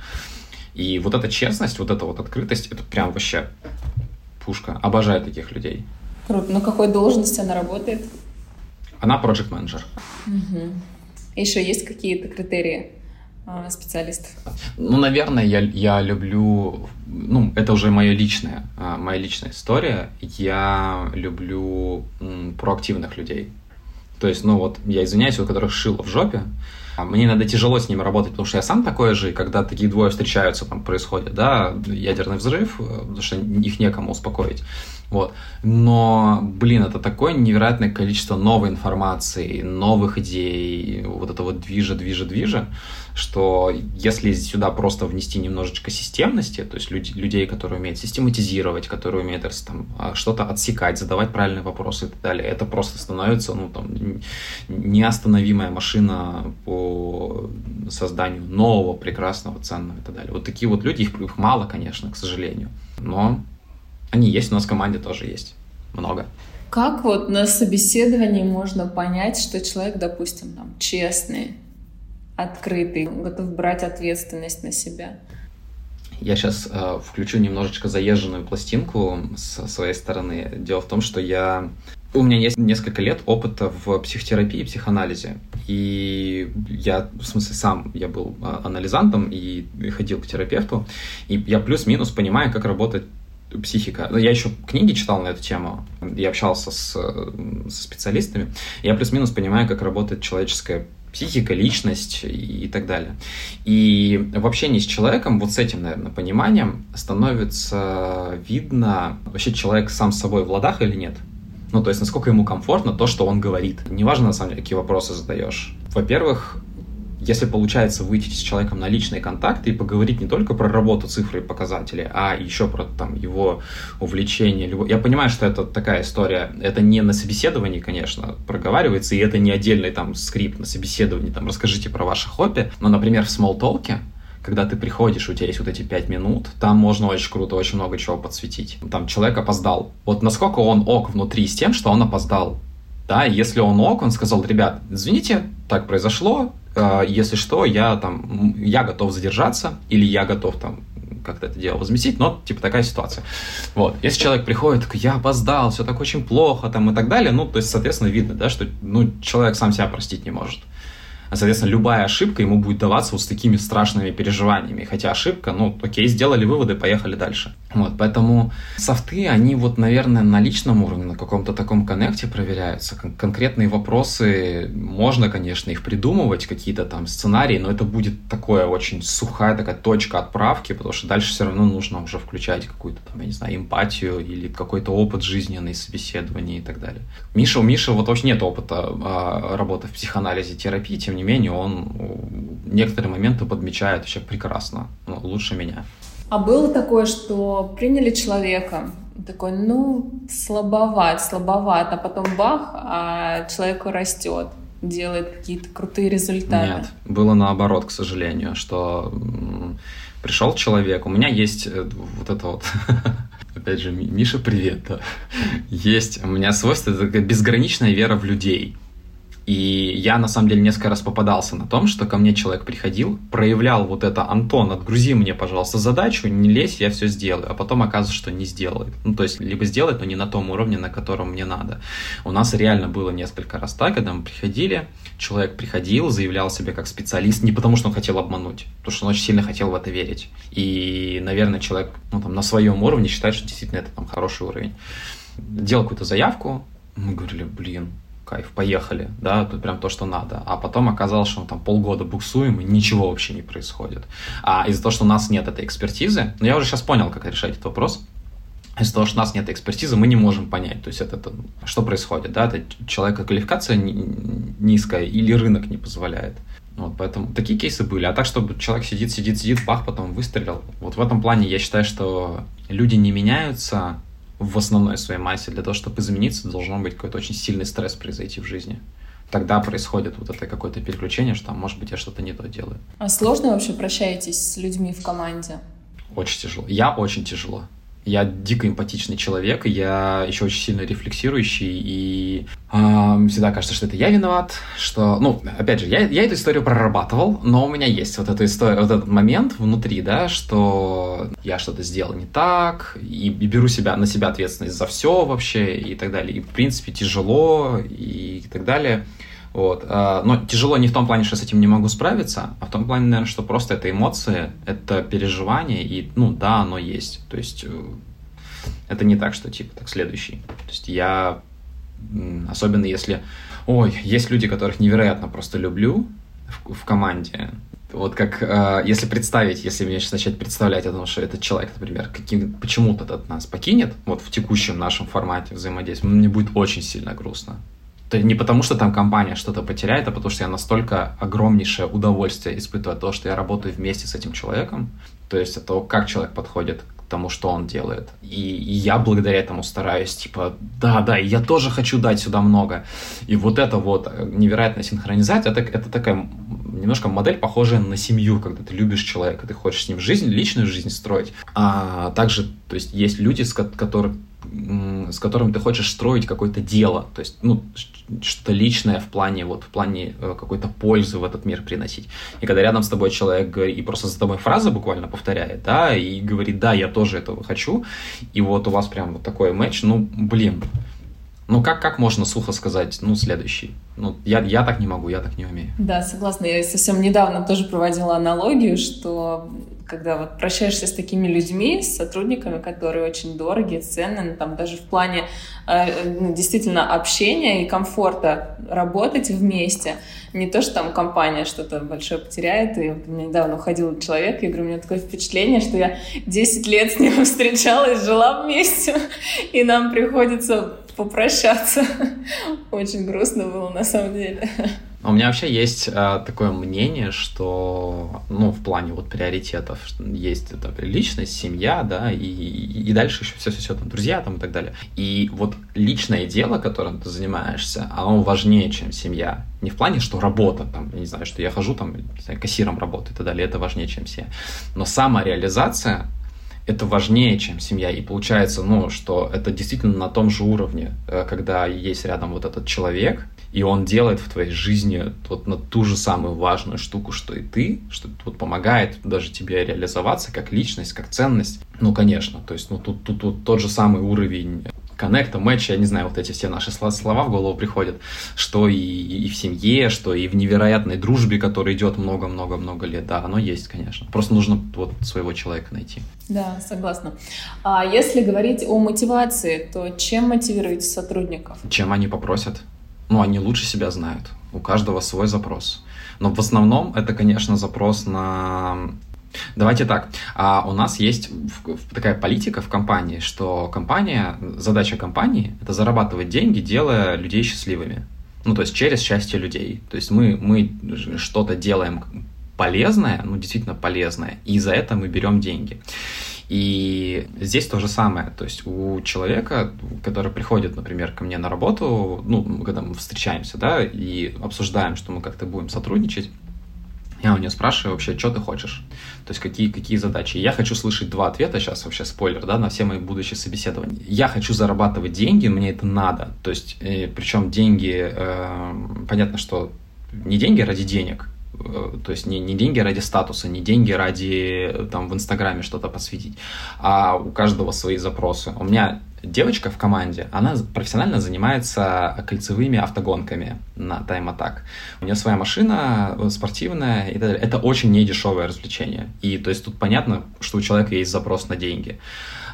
И вот эта честность, вот эта вот открытость, это прям вообще пушка. Обожаю таких людей. Круто. На какой должности она работает? Она проект менеджер Угу. Еще есть какие-то критерии? А, специалистов? Ну, наверное, я, я люблю, ну, это уже моя личная, а, моя личная история. Я люблю проактивных людей. То есть, ну вот, я извиняюсь, у которых шило в жопе, а мне иногда тяжело с ними работать, потому что я сам такой же, и когда такие двое встречаются, там происходит, да, ядерный взрыв, э, потому что их некому успокоить. Вот. Но, блин, это такое невероятное количество новой информации, новых идей, вот это вот движа, движа, движа, что если сюда просто внести немножечко системности, то есть люди, людей, которые умеют систематизировать, которые умеют там, а, что-то отсекать, задавать правильные вопросы и так далее, это просто становится ну, там, неостановимая машина по созданию нового, прекрасного, ценного и так далее. Вот такие вот люди, их, их мало, конечно, к сожалению, но они есть, у нас в команде тоже есть. Много. Как вот на собеседовании можно понять, что человек, допустим, там, честный, открытый, готов брать ответственность на себя? Я сейчас э, включу немножечко заезженную пластинку с своей стороны. Дело в том, что я у меня есть несколько лет опыта в психотерапии и психоанализе. И я, в смысле, сам я был а, анализантом и ходил к терапевту. И я плюс-минус понимаю, как работает психика. Ну, я еще книги читал на эту тему, я общался с, со специалистами, я плюс-минус понимаю, как работает человеческая психика, личность и, и так далее. И в общении с человеком, вот с этим, наверное, пониманием становится видно, вообще человек сам с собой в ладах или нет. Ну, то есть, насколько ему комфортно то, что он говорит. Неважно, на самом деле, какие вопросы задаешь. Во-первых, если получается выйти с человеком на личные контакты и поговорить не только про работу, цифры и показатели, а еще про там, его увлечение. Я понимаю, что это такая история, это не на собеседовании, конечно, проговаривается, и это не отдельный там скрипт на собеседовании, там, расскажите про ваши хобби, но, например, в смолтолке когда ты приходишь, у тебя есть вот эти пять минут, там можно очень круто, очень много чего подсветить. Там человек опоздал. Вот насколько он ок внутри с тем, что он опоздал. Да, если он ок, он сказал, ребят, извините, так произошло, если что, я там, я готов задержаться, или я готов там как-то это дело возместить, но, типа, такая ситуация. Вот. Если человек приходит, такой, я опоздал, все так очень плохо, там, и так далее, ну, то есть, соответственно, видно, да, что, ну, человек сам себя простить не может. А, соответственно, любая ошибка ему будет даваться вот с такими страшными переживаниями. Хотя ошибка, ну, окей, сделали выводы, поехали дальше. Вот, поэтому софты, они вот, наверное, на личном уровне, на каком-то таком коннекте проверяются. Кон- конкретные вопросы, можно, конечно, их придумывать, какие-то там сценарии, но это будет такое очень сухая такая точка отправки, потому что дальше все равно нужно уже включать какую-то там, я не знаю, эмпатию или какой-то опыт жизненный, собеседование и так далее. Миша, у Миши вот вообще нет опыта а, работы в психоанализе, терапии, тем не менее он некоторые моменты подмечает вообще прекрасно, ну, лучше меня. А было такое, что приняли человека, такой, ну, слабоват, слабоват, а потом бах, а человек растет, делает какие-то крутые результаты. Нет, было наоборот, к сожалению, что пришел человек, у меня есть э, вот это вот опять же, Миша, привет. Да. Есть у меня свойство, это безграничная вера в людей. И я, на самом деле, несколько раз попадался на том, что ко мне человек приходил, проявлял вот это, Антон, отгрузи мне, пожалуйста, задачу, не лезь, я все сделаю. А потом оказывается, что не сделает. Ну, то есть, либо сделает, но не на том уровне, на котором мне надо. У нас реально было несколько раз так, когда мы приходили, человек приходил, заявлял себя как специалист, не потому что он хотел обмануть, потому что он очень сильно хотел в это верить. И, наверное, человек ну, там, на своем уровне считает, что действительно это там хороший уровень. Делал какую-то заявку, мы говорили, блин, кайф, поехали, да, тут прям то, что надо. А потом оказалось, что мы там полгода буксуем, и ничего вообще не происходит. А из-за того, что у нас нет этой экспертизы, ну я уже сейчас понял, как решать этот вопрос, из-за того, что у нас нет экспертизы, мы не можем понять, то есть это, это что происходит, да, это человека квалификация низкая или рынок не позволяет. Вот, поэтому такие кейсы были. А так, чтобы человек сидит, сидит, сидит, бах, потом выстрелил. Вот в этом плане я считаю, что люди не меняются в основной своей массе. Для того, чтобы измениться, должен быть какой-то очень сильный стресс произойти в жизни. Тогда происходит вот это какое-то переключение, что, может быть, я что-то не то делаю. А сложно вообще прощаетесь с людьми в команде? Очень тяжело. Я очень тяжело. Я дико эмпатичный человек, я еще очень сильно рефлексирующий, и э, всегда кажется, что это я виноват, что, ну, опять же, я, я эту историю прорабатывал, но у меня есть вот эта история, вот этот момент внутри, да, что я что-то сделал не так, и, и беру себя, на себя ответственность за все вообще, и так далее, и, в принципе, тяжело, и так далее. Вот. А, но тяжело не в том плане, что с этим не могу справиться, а в том плане, наверное, что просто это эмоции, это переживание, и, ну, да, оно есть. То есть э, это не так, что, типа, так, следующий. То есть я, особенно если... Ой, есть люди, которых невероятно просто люблю в, в команде. Вот как, э, если представить, если мне сейчас начать представлять о том, что этот человек, например, каким, почему-то от нас покинет, вот в текущем нашем формате взаимодействия, мне будет очень сильно грустно. Это не потому, что там компания что-то потеряет, а потому что я настолько огромнейшее удовольствие испытываю от того, что я работаю вместе с этим человеком. То есть от того, как человек подходит к тому, что он делает. И, я благодаря этому стараюсь, типа, да, да, я тоже хочу дать сюда много. И вот это вот невероятная синхронизация, это, это такая немножко модель, похожая на семью, когда ты любишь человека, ты хочешь с ним жизнь, личную жизнь строить. А также, то есть, есть люди, с которых с которым ты хочешь строить какое-то дело, то есть, ну, что-то личное в плане, вот, в плане э, какой-то пользы в этот мир приносить. И когда рядом с тобой человек и просто за тобой фразы буквально повторяет, да, и говорит, да, я тоже этого хочу, и вот у вас прям вот такой матч, ну, блин, ну как, как можно сухо сказать, ну, следующий? Ну, я, я так не могу, я так не умею. Да, согласна. Я совсем недавно тоже проводила аналогию, что когда вот прощаешься с такими людьми, с сотрудниками, которые очень дорогие, ценные, ну, там даже в плане э, ну, действительно общения и комфорта работать вместе, не то, что там компания что-то большое потеряет, и вот у меня недавно уходил человек, я говорю, у меня такое впечатление, что я 10 лет с ним встречалась, жила вместе, и нам приходится попрощаться. Очень грустно было на самом деле. У меня вообще есть э, такое мнение, что, ну, в плане вот приоритетов есть это личность, семья, да, и, и, дальше еще все-все-все, там, друзья там и так далее. И вот личное дело, которым ты занимаешься, оно важнее, чем семья. Не в плане, что работа, там, я не знаю, что я хожу там, кассиром работаю и так далее, это важнее, чем все. Но самореализация это важнее, чем семья. И получается, ну, что это действительно на том же уровне, э, когда есть рядом вот этот человек, и он делает в твоей жизни вот на ту же самую важную штуку, что и ты, что вот помогает даже тебе реализоваться как личность, как ценность. Ну, конечно, то есть, ну, тут, тут, тут тот же самый уровень коннекта, матча, я не знаю, вот эти все наши слова в голову приходят, что и, и в семье, что и в невероятной дружбе, которая идет много-много-много лет. Да, оно есть, конечно. Просто нужно вот своего человека найти. Да, согласна. А если говорить о мотивации, то чем мотивируете сотрудников? Чем они попросят? Ну, они лучше себя знают. У каждого свой запрос. Но в основном это, конечно, запрос на Давайте так. А у нас есть такая политика в компании, что компания, задача компании — это зарабатывать деньги, делая людей счастливыми. Ну, то есть через счастье людей. То есть мы, мы что-то делаем полезное, ну, действительно полезное, и за это мы берем деньги. И здесь то же самое. То есть у человека, который приходит, например, ко мне на работу, ну, когда мы встречаемся, да, и обсуждаем, что мы как-то будем сотрудничать, я у нее спрашиваю вообще, что ты хочешь? То есть какие, какие задачи? Я хочу слышать два ответа, сейчас вообще спойлер, да, на все мои будущие собеседования. Я хочу зарабатывать деньги, мне это надо. То есть, э, причем деньги, э, понятно, что не деньги ради денег, э, то есть не, не деньги ради статуса, не деньги ради там в Инстаграме что-то посвятить, а у каждого свои запросы. У меня девочка в команде, она профессионально занимается кольцевыми автогонками на Attack. У нее своя машина э, спортивная и так далее. Это очень недешевое развлечение. И то есть тут понятно, что у человека есть запрос на деньги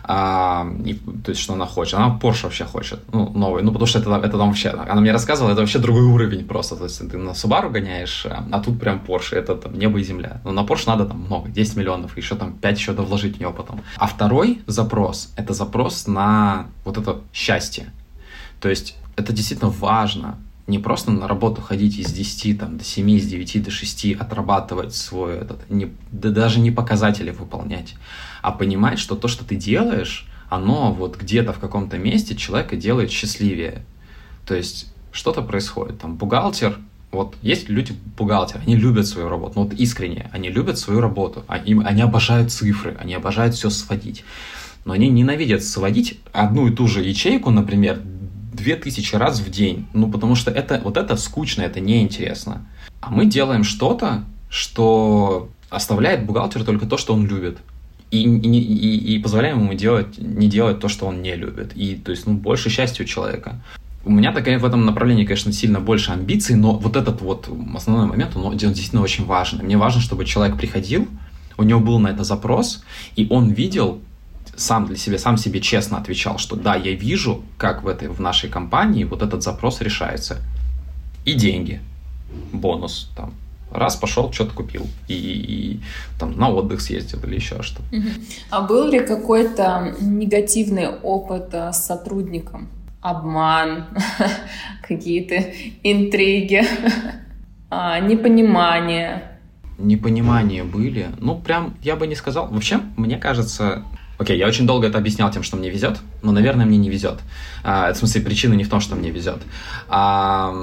а, и, то есть, что она хочет. Она Porsche вообще хочет, ну, новый, ну, потому что это, это там вообще, она мне рассказывала, это вообще другой уровень просто, то есть, ты на Subaru гоняешь, а тут прям Porsche, это там небо и земля. Но на Porsche надо там много, 10 миллионов, еще там 5 еще вложить в него потом. А второй запрос, это запрос на вот это счастье. То есть, это действительно важно, не просто на работу ходить из 10 там, до 7, из 9 до 6, отрабатывать свой этот, не, да даже не показатели выполнять, а понимать, что то, что ты делаешь, оно вот где-то в каком-то месте человека делает счастливее. То есть что-то происходит. Там бухгалтер, вот есть люди бухгалтеры, они любят свою работу, ну вот искренне, они любят свою работу, они, они обожают цифры, они обожают все сводить. Но они ненавидят сводить одну и ту же ячейку, например, две тысячи раз в день. Ну, потому что это, вот это скучно, это неинтересно. А мы делаем что-то, что оставляет бухгалтера только то, что он любит. И, и, и, позволяем ему делать, не делать то, что он не любит. И, то есть, ну, больше счастья у человека. У меня такая в этом направлении, конечно, сильно больше амбиций, но вот этот вот основной момент, он, он действительно очень важен. Мне важно, чтобы человек приходил, у него был на это запрос, и он видел сам для себя, сам себе честно отвечал, что да, я вижу, как в, этой, в нашей компании вот этот запрос решается. И деньги, бонус там. Раз пошел, что-то купил. И, и там на отдых съездил или еще что-то. А был ли какой-то негативный опыт а, с сотрудником? Обман, какие-то интриги, а, непонимание? Непонимания были. Ну, прям, я бы не сказал. Вообще, мне кажется, Окей, я очень долго это объяснял тем, что мне везет, но, наверное, мне не везет. А, в смысле, причина не в том, что мне везет. А,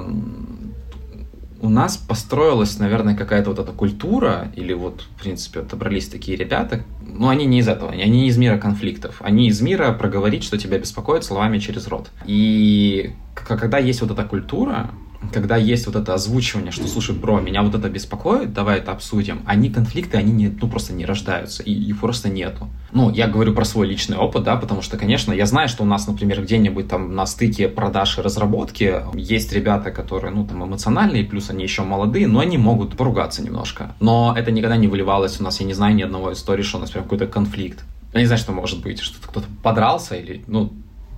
у нас построилась, наверное, какая-то вот эта культура, или вот, в принципе, отобрались такие ребята, но они не из этого, они не из мира конфликтов, они из мира проговорить, что тебя беспокоит словами через рот. И когда есть вот эта культура, когда есть вот это озвучивание, что, слушай, бро, меня вот это беспокоит, давай это обсудим, они конфликты, они не, ну, просто не рождаются, и их просто нету. Ну, я говорю про свой личный опыт, да, потому что, конечно, я знаю, что у нас, например, где-нибудь там на стыке продаж и разработки есть ребята, которые, ну, там, эмоциональные, плюс они еще молодые, но они могут поругаться немножко. Но это никогда не выливалось у нас, я не знаю ни одного истории, что у нас прям какой-то конфликт. Я не знаю, что может быть, что кто-то подрался или, ну,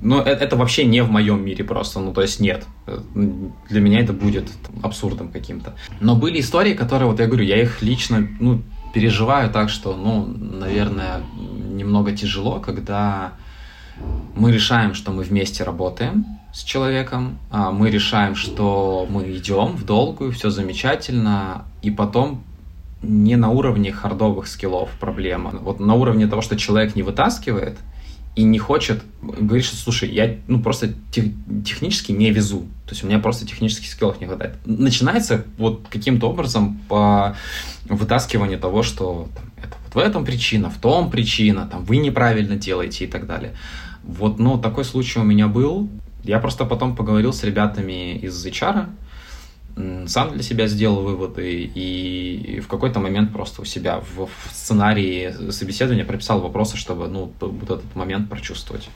но это, это вообще не в моем мире просто, ну то есть нет. Для меня это будет там, абсурдом каким-то. Но были истории, которые, вот я говорю, я их лично, ну, переживаю так, что, ну, наверное, немного тяжело, когда мы решаем, что мы вместе работаем с человеком, а мы решаем, что мы идем в долгую, все замечательно, и потом не на уровне хардовых скиллов проблема. Вот на уровне того, что человек не вытаскивает – и не хочет, говорит, что, слушай, я ну, просто тех, технически не везу, то есть у меня просто технических скиллов не хватает. Начинается вот каким-то образом по вытаскиванию того, что там, это вот в этом причина, в том причина, там, вы неправильно делаете и так далее. Вот, ну, такой случай у меня был. Я просто потом поговорил с ребятами из HR, сам для себя сделал выводы и в какой-то момент просто у себя в, сценарии собеседования прописал вопросы, чтобы ну, вот этот момент прочувствовать.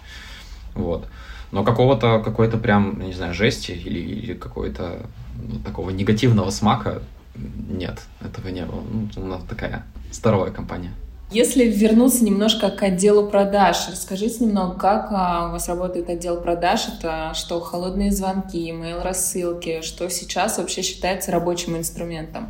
Вот. Но какого-то, какой-то прям, не знаю, жести или, или какой-то ну, такого негативного смака нет, этого не было. Ну, у нас такая здоровая компания. Если вернуться немножко к отделу продаж, расскажите немного, как а, у вас работает отдел продаж. Это что, холодные звонки, email рассылки, что сейчас вообще считается рабочим инструментом?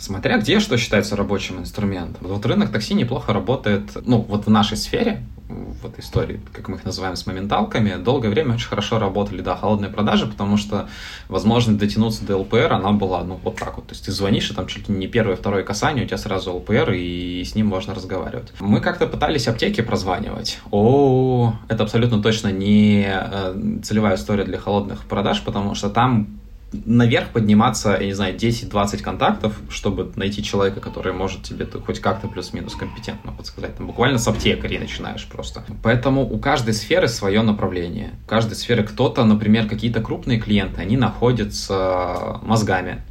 Смотря где что считается рабочим инструментом. Вот рынок такси неплохо работает, ну, вот в нашей сфере, в этой истории, как мы их называем, с моменталками, долгое время очень хорошо работали, да, холодные продажи, потому что возможность дотянуться до ЛПР, она была, ну, вот так вот. То есть ты звонишь, и там чуть ли не первое, второе касание, у тебя сразу ЛПР, и с ним можно разговаривать. Мы как-то пытались аптеки прозванивать. О, это абсолютно точно не э, целевая история для холодных продаж, потому что там наверх подниматься, я не знаю, 10-20 контактов, чтобы найти человека, который может тебе хоть как-то плюс-минус компетентно подсказать. Там буквально с аптекарей начинаешь просто. Поэтому у каждой сферы свое направление. У каждой сферы кто-то, например, какие-то крупные клиенты, они находятся мозгами.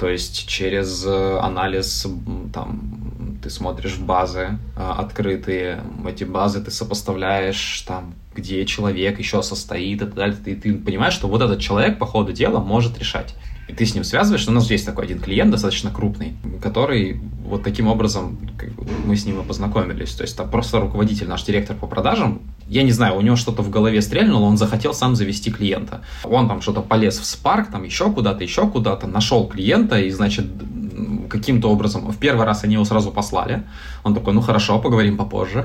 То есть через анализ там ты смотришь базы а, открытые, эти базы ты сопоставляешь там где человек еще состоит и так далее, и ты понимаешь, что вот этот человек по ходу дела может решать. И ты с ним связываешься. У нас есть такой один клиент, достаточно крупный, который вот таким образом как бы, мы с ним и познакомились. То есть там просто руководитель, наш директор по продажам, я не знаю, у него что-то в голове стрельнуло, он захотел сам завести клиента. Он там что-то полез в Spark, там еще куда-то, еще куда-то, нашел клиента и, значит, каким-то образом, в первый раз они его сразу послали. Он такой, ну хорошо, поговорим попозже.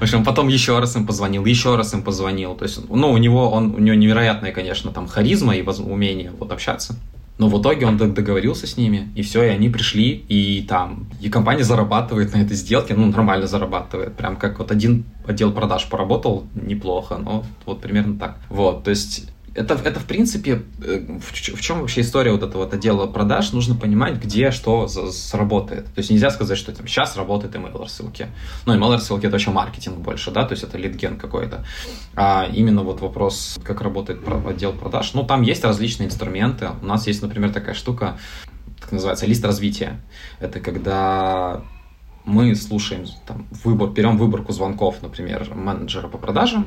В общем, потом еще раз им позвонил, еще раз им позвонил. То есть, ну, у него, он, у него невероятная, конечно, там харизма и умение вот общаться. Но в итоге он договорился с ними, и все, и они пришли, и там, и компания зарабатывает на этой сделке, ну, нормально зарабатывает. Прям как вот один отдел продаж поработал неплохо, но вот примерно так. Вот, то есть это, это в принципе, э, в, в чем вообще история вот этого вот отдела продаж, нужно понимать, где что сработает. То есть нельзя сказать, что там, сейчас работает email рассылки. Ну, email рассылки это вообще маркетинг больше, да, то есть это лидген какой-то. А именно вот вопрос, как работает отдел продаж. Ну, там есть различные инструменты. У нас есть, например, такая штука, как называется, лист развития. Это когда мы слушаем там, выбор, берем выборку звонков, например, менеджера по продажам,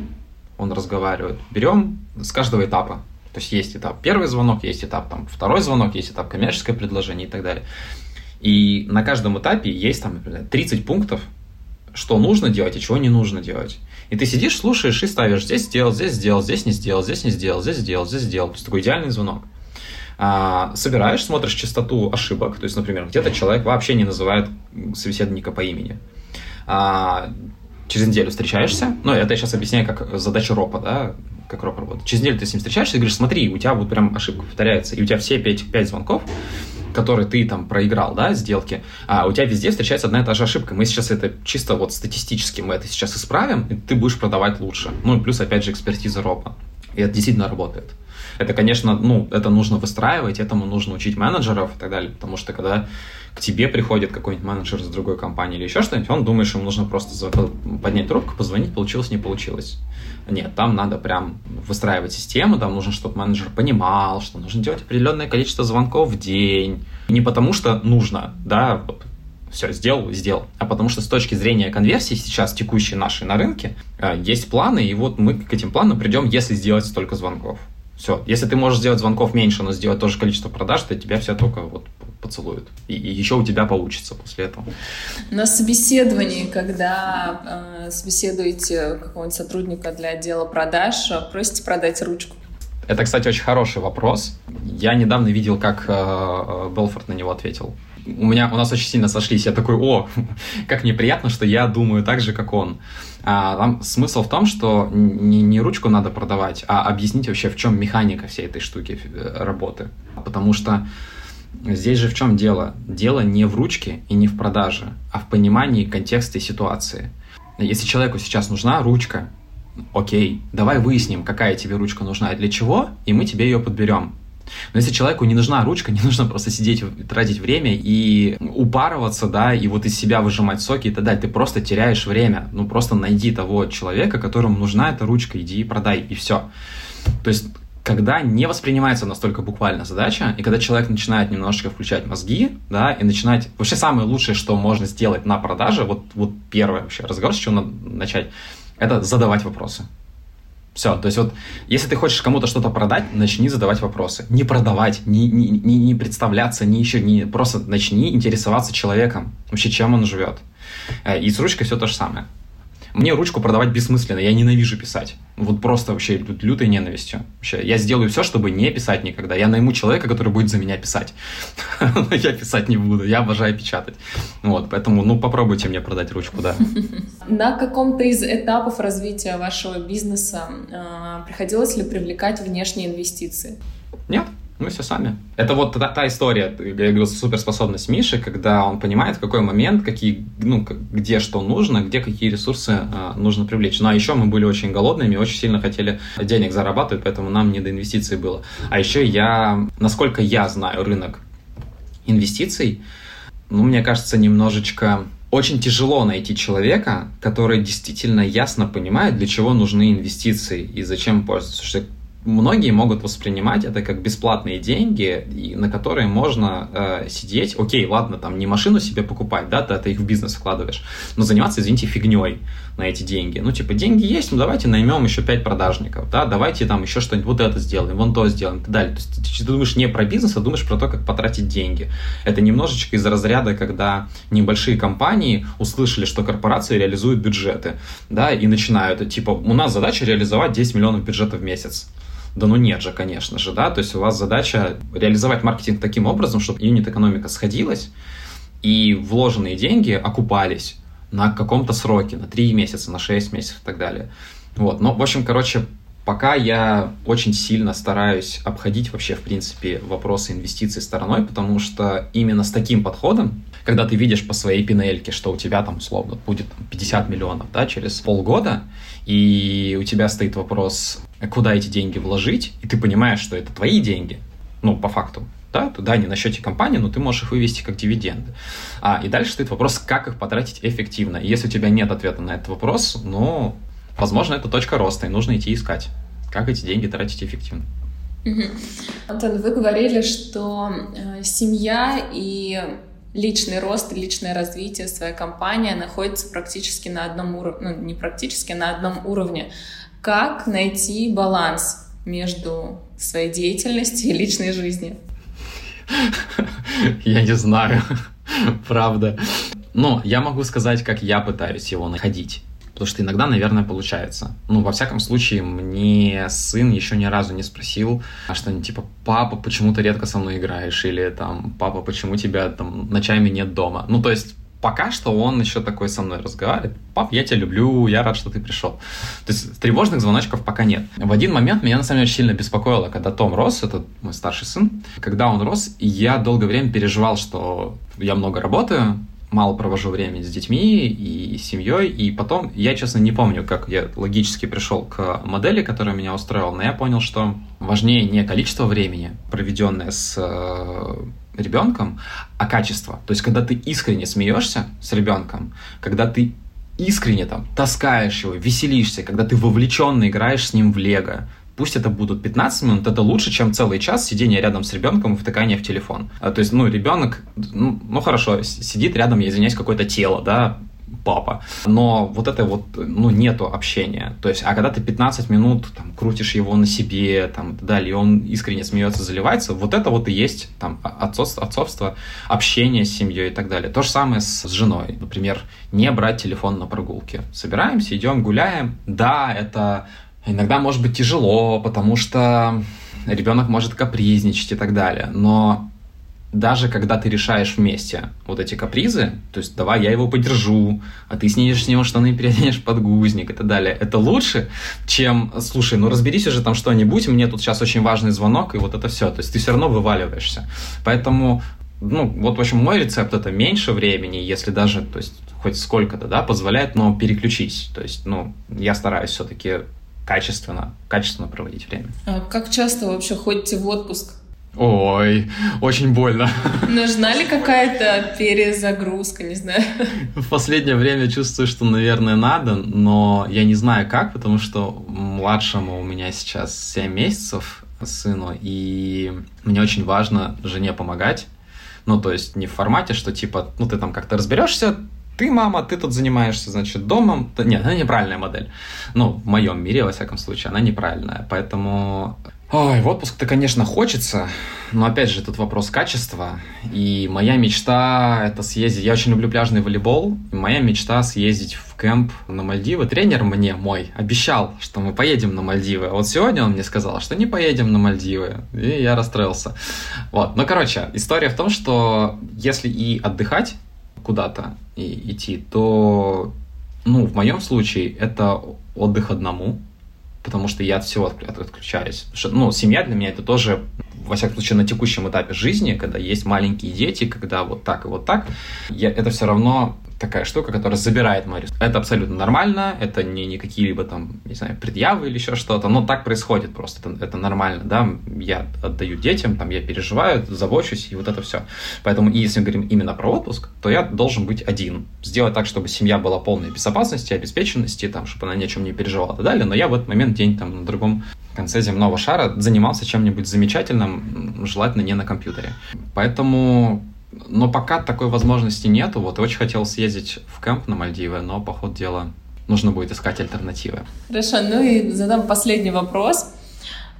он разговаривает. Берем с каждого этапа. То есть есть этап первый звонок, есть этап там второй звонок, есть этап коммерческое предложение и так далее. И на каждом этапе есть там, например, 30 пунктов, что нужно делать и чего не нужно делать. И ты сидишь, слушаешь и ставишь здесь сделал, здесь сделал, здесь не сделал, здесь не сделал, здесь сделал, здесь сделал. То есть такой идеальный звонок. А, собираешь, смотришь частоту ошибок. То есть, например, где-то человек вообще не называет собеседника по имени. А, через неделю встречаешься, ну, это я сейчас объясняю как задача ропа, да, как роп работает. Через неделю ты с ним встречаешься и говоришь, смотри, у тебя вот прям ошибка повторяется, и у тебя все пять, пять звонков, которые ты там проиграл, да, сделки, а у тебя везде встречается одна и та же ошибка. Мы сейчас это чисто вот статистически, мы это сейчас исправим, и ты будешь продавать лучше. Ну и плюс, опять же, экспертиза ропа. И это действительно работает. Это, конечно, ну, это нужно выстраивать, этому нужно учить менеджеров и так далее, потому что когда к тебе приходит какой-нибудь менеджер из другой компании или еще что-нибудь, он думает, что ему нужно просто поднять трубку, позвонить, получилось, не получилось. Нет, там надо прям выстраивать систему, там нужно, чтобы менеджер понимал, что нужно делать определенное количество звонков в день. Не потому что нужно, да, все, сделал, сделал. А потому что с точки зрения конверсии сейчас текущей нашей на рынке э, есть планы, и вот мы к этим планам придем, если сделать столько звонков. Все. Если ты можешь сделать звонков меньше, но сделать тоже количество продаж, то тебя все только вот поцелуют. И, и еще у тебя получится после этого. На собеседовании, когда э, собеседуете какого-нибудь сотрудника для отдела продаж, просите продать ручку. Это, кстати, очень хороший вопрос. Я недавно видел, как э, э Белфорд на него ответил. У меня, у нас очень сильно сошлись. Я такой, о, как неприятно, что я думаю так же, как он. А, там смысл в том, что не, не ручку надо продавать, а объяснить вообще, в чем механика всей этой штуки э, работы. Потому что здесь же в чем дело? Дело не в ручке и не в продаже, а в понимании контекста и ситуации. Если человеку сейчас нужна ручка, окей, давай выясним, какая тебе ручка нужна и для чего, и мы тебе ее подберем. Но если человеку не нужна ручка, не нужно просто сидеть, тратить время и упарываться, да, и вот из себя выжимать соки и так далее. Ты просто теряешь время. Ну, просто найди того человека, которому нужна эта ручка, иди и продай, и все. То есть когда не воспринимается настолько буквально задача, и когда человек начинает немножечко включать мозги, да, и начинать... Вообще самое лучшее, что можно сделать на продаже, вот, вот первое вообще разговор, с чего надо начать, это задавать вопросы. Все, то есть вот, если ты хочешь кому-то что-то продать, начни задавать вопросы. Не продавать, не, не, не, не представляться, не еще, не, просто начни интересоваться человеком, вообще чем он живет. Э, и с ручкой все то же самое. Мне ручку продавать бессмысленно, я ненавижу писать. Вот просто вообще лютой ненавистью. Вообще, я сделаю все, чтобы не писать никогда. Я найму человека, который будет за меня писать. Но я писать не буду, я обожаю печатать. Вот, поэтому, ну, попробуйте мне продать ручку, да. На каком-то из этапов развития вашего бизнеса э, приходилось ли привлекать внешние инвестиции? Нет, мы все сами. Это вот та, та история, я говорю, суперспособность Миши, когда он понимает, в какой момент, какие, ну, где что нужно, где какие ресурсы э, нужно привлечь. Ну, а еще мы были очень голодными, очень сильно хотели денег зарабатывать, поэтому нам не до инвестиций было. А еще я, насколько я знаю рынок инвестиций, ну, мне кажется, немножечко очень тяжело найти человека, который действительно ясно понимает, для чего нужны инвестиции и зачем пользоваться. Многие могут воспринимать это как бесплатные деньги, на которые можно э, сидеть. Окей, ладно, там не машину себе покупать, да, ты, ты их в бизнес вкладываешь, но заниматься, извините, фигней на эти деньги. Ну, типа, деньги есть, ну давайте наймем еще пять продажников, да, давайте там еще что-нибудь, вот это сделаем, вон то сделаем и так далее. То есть ты, ты думаешь не про бизнес, а думаешь про то, как потратить деньги. Это немножечко из разряда, когда небольшие компании услышали, что корпорации реализуют бюджеты, да, и начинают, типа, у нас задача реализовать 10 миллионов бюджета в месяц. Да ну нет же, конечно же, да, то есть у вас задача реализовать маркетинг таким образом, чтобы юнит-экономика сходилась, и вложенные деньги окупались на каком-то сроке, на 3 месяца, на 6 месяцев и так далее. Вот, ну, в общем, короче, пока я очень сильно стараюсь обходить вообще, в принципе, вопросы инвестиций стороной, потому что именно с таким подходом, когда ты видишь по своей пинельке, что у тебя там, условно, будет 50 миллионов, да, через полгода, и у тебя стоит вопрос, куда эти деньги вложить, и ты понимаешь, что это твои деньги, ну, по факту, да, туда не на счете компании, но ты можешь их вывести как дивиденды. А, и дальше стоит вопрос, как их потратить эффективно. И если у тебя нет ответа на этот вопрос, ну, возможно, это точка роста, и нужно идти искать, как эти деньги тратить эффективно. Угу. Антон, вы говорили, что э, семья и личный рост, личное развитие, своя компания находится практически на одном уровне, ну, не практически, на одном уровне. Как найти баланс между своей деятельностью и личной жизнью? Я не знаю, правда. Но я могу сказать, как я пытаюсь его находить. Потому что иногда, наверное, получается. Ну, во всяком случае, мне сын еще ни разу не спросил а что-нибудь типа «Папа, почему ты редко со мной играешь?» Или там «Папа, почему тебя там ночами нет дома?» Ну, то есть пока что он еще такой со мной разговаривает. Пап, я тебя люблю, я рад, что ты пришел. То есть тревожных звоночков пока нет. В один момент меня на самом деле сильно беспокоило, когда Том рос, это мой старший сын, когда он рос, я долгое время переживал, что я много работаю, мало провожу времени с детьми и семьей, и потом, я, честно, не помню, как я логически пришел к модели, которая меня устроила, но я понял, что важнее не количество времени, проведенное с э, ребенком, а качество. То есть, когда ты искренне смеешься с ребенком, когда ты искренне там таскаешь его, веселишься, когда ты вовлеченно играешь с ним в лего, пусть это будут 15 минут, это лучше, чем целый час сидения рядом с ребенком и втыкания в телефон. А, то есть, ну, ребенок, ну, ну хорошо, сидит рядом, я извиняюсь, какое-то тело, да, папа. Но вот это вот, ну, нету общения. То есть, а когда ты 15 минут там, крутишь его на себе, там, и так далее, и он искренне смеется, заливается, вот это вот и есть там отцовство, отцовство общение с семьей и так далее. То же самое с, с женой. Например, не брать телефон на прогулке. Собираемся, идем, гуляем. Да, это Иногда может быть тяжело, потому что ребенок может капризничать и так далее. Но даже когда ты решаешь вместе вот эти капризы, то есть давай я его подержу, а ты снимешь с него штаны, переоденешь подгузник и так далее, это лучше, чем, слушай, ну разберись уже там что-нибудь, мне тут сейчас очень важный звонок, и вот это все. То есть ты все равно вываливаешься. Поэтому ну, вот, в общем, мой рецепт это меньше времени, если даже, то есть, хоть сколько-то, да, позволяет, но переключись. То есть, ну, я стараюсь все-таки качественно, качественно проводить время. А как часто вообще ходите в отпуск? Ой, очень больно. Нужна ли какая-то перезагрузка, не знаю? В последнее время чувствую, что, наверное, надо, но я не знаю как, потому что младшему у меня сейчас 7 месяцев, сыну, и мне очень важно жене помогать. Ну, то есть не в формате, что типа, ну, ты там как-то разберешься, ты мама, ты тут занимаешься, значит, домом. Нет, она неправильная модель. Ну, в моем мире, во всяком случае, она неправильная. Поэтому Ой, в отпуск-то, конечно, хочется, но опять же, тут вопрос качества. И моя мечта — это съездить... Я очень люблю пляжный волейбол. И моя мечта — съездить в кемп на Мальдивы. Тренер мне мой обещал, что мы поедем на Мальдивы. А вот сегодня он мне сказал, что не поедем на Мальдивы. И я расстроился. Вот. Ну, короче, история в том, что если и отдыхать куда-то и идти, то, ну, в моем случае это отдых одному, потому что я от всего отключаюсь. Что, ну, семья для меня это тоже, во всяком случае, на текущем этапе жизни, когда есть маленькие дети, когда вот так и вот так, я, это все равно такая штука, которая забирает мою Это абсолютно нормально, это не, не какие-либо там, не знаю, предъявы или еще что-то, но так происходит просто, это, это нормально, да, я отдаю детям, там, я переживаю, забочусь, и вот это все. Поэтому, если мы говорим именно про отпуск, то я должен быть один, сделать так, чтобы семья была полной безопасности, обеспеченности, там, чтобы она ни о чем не переживала и так далее, но я в этот момент день там на другом конце земного шара занимался чем-нибудь замечательным, желательно не на компьютере. Поэтому но пока такой возможности нету. Вот очень хотел съездить в кемп на Мальдивы, но по ходу дела нужно будет искать альтернативы. Хорошо, ну и задам последний вопрос.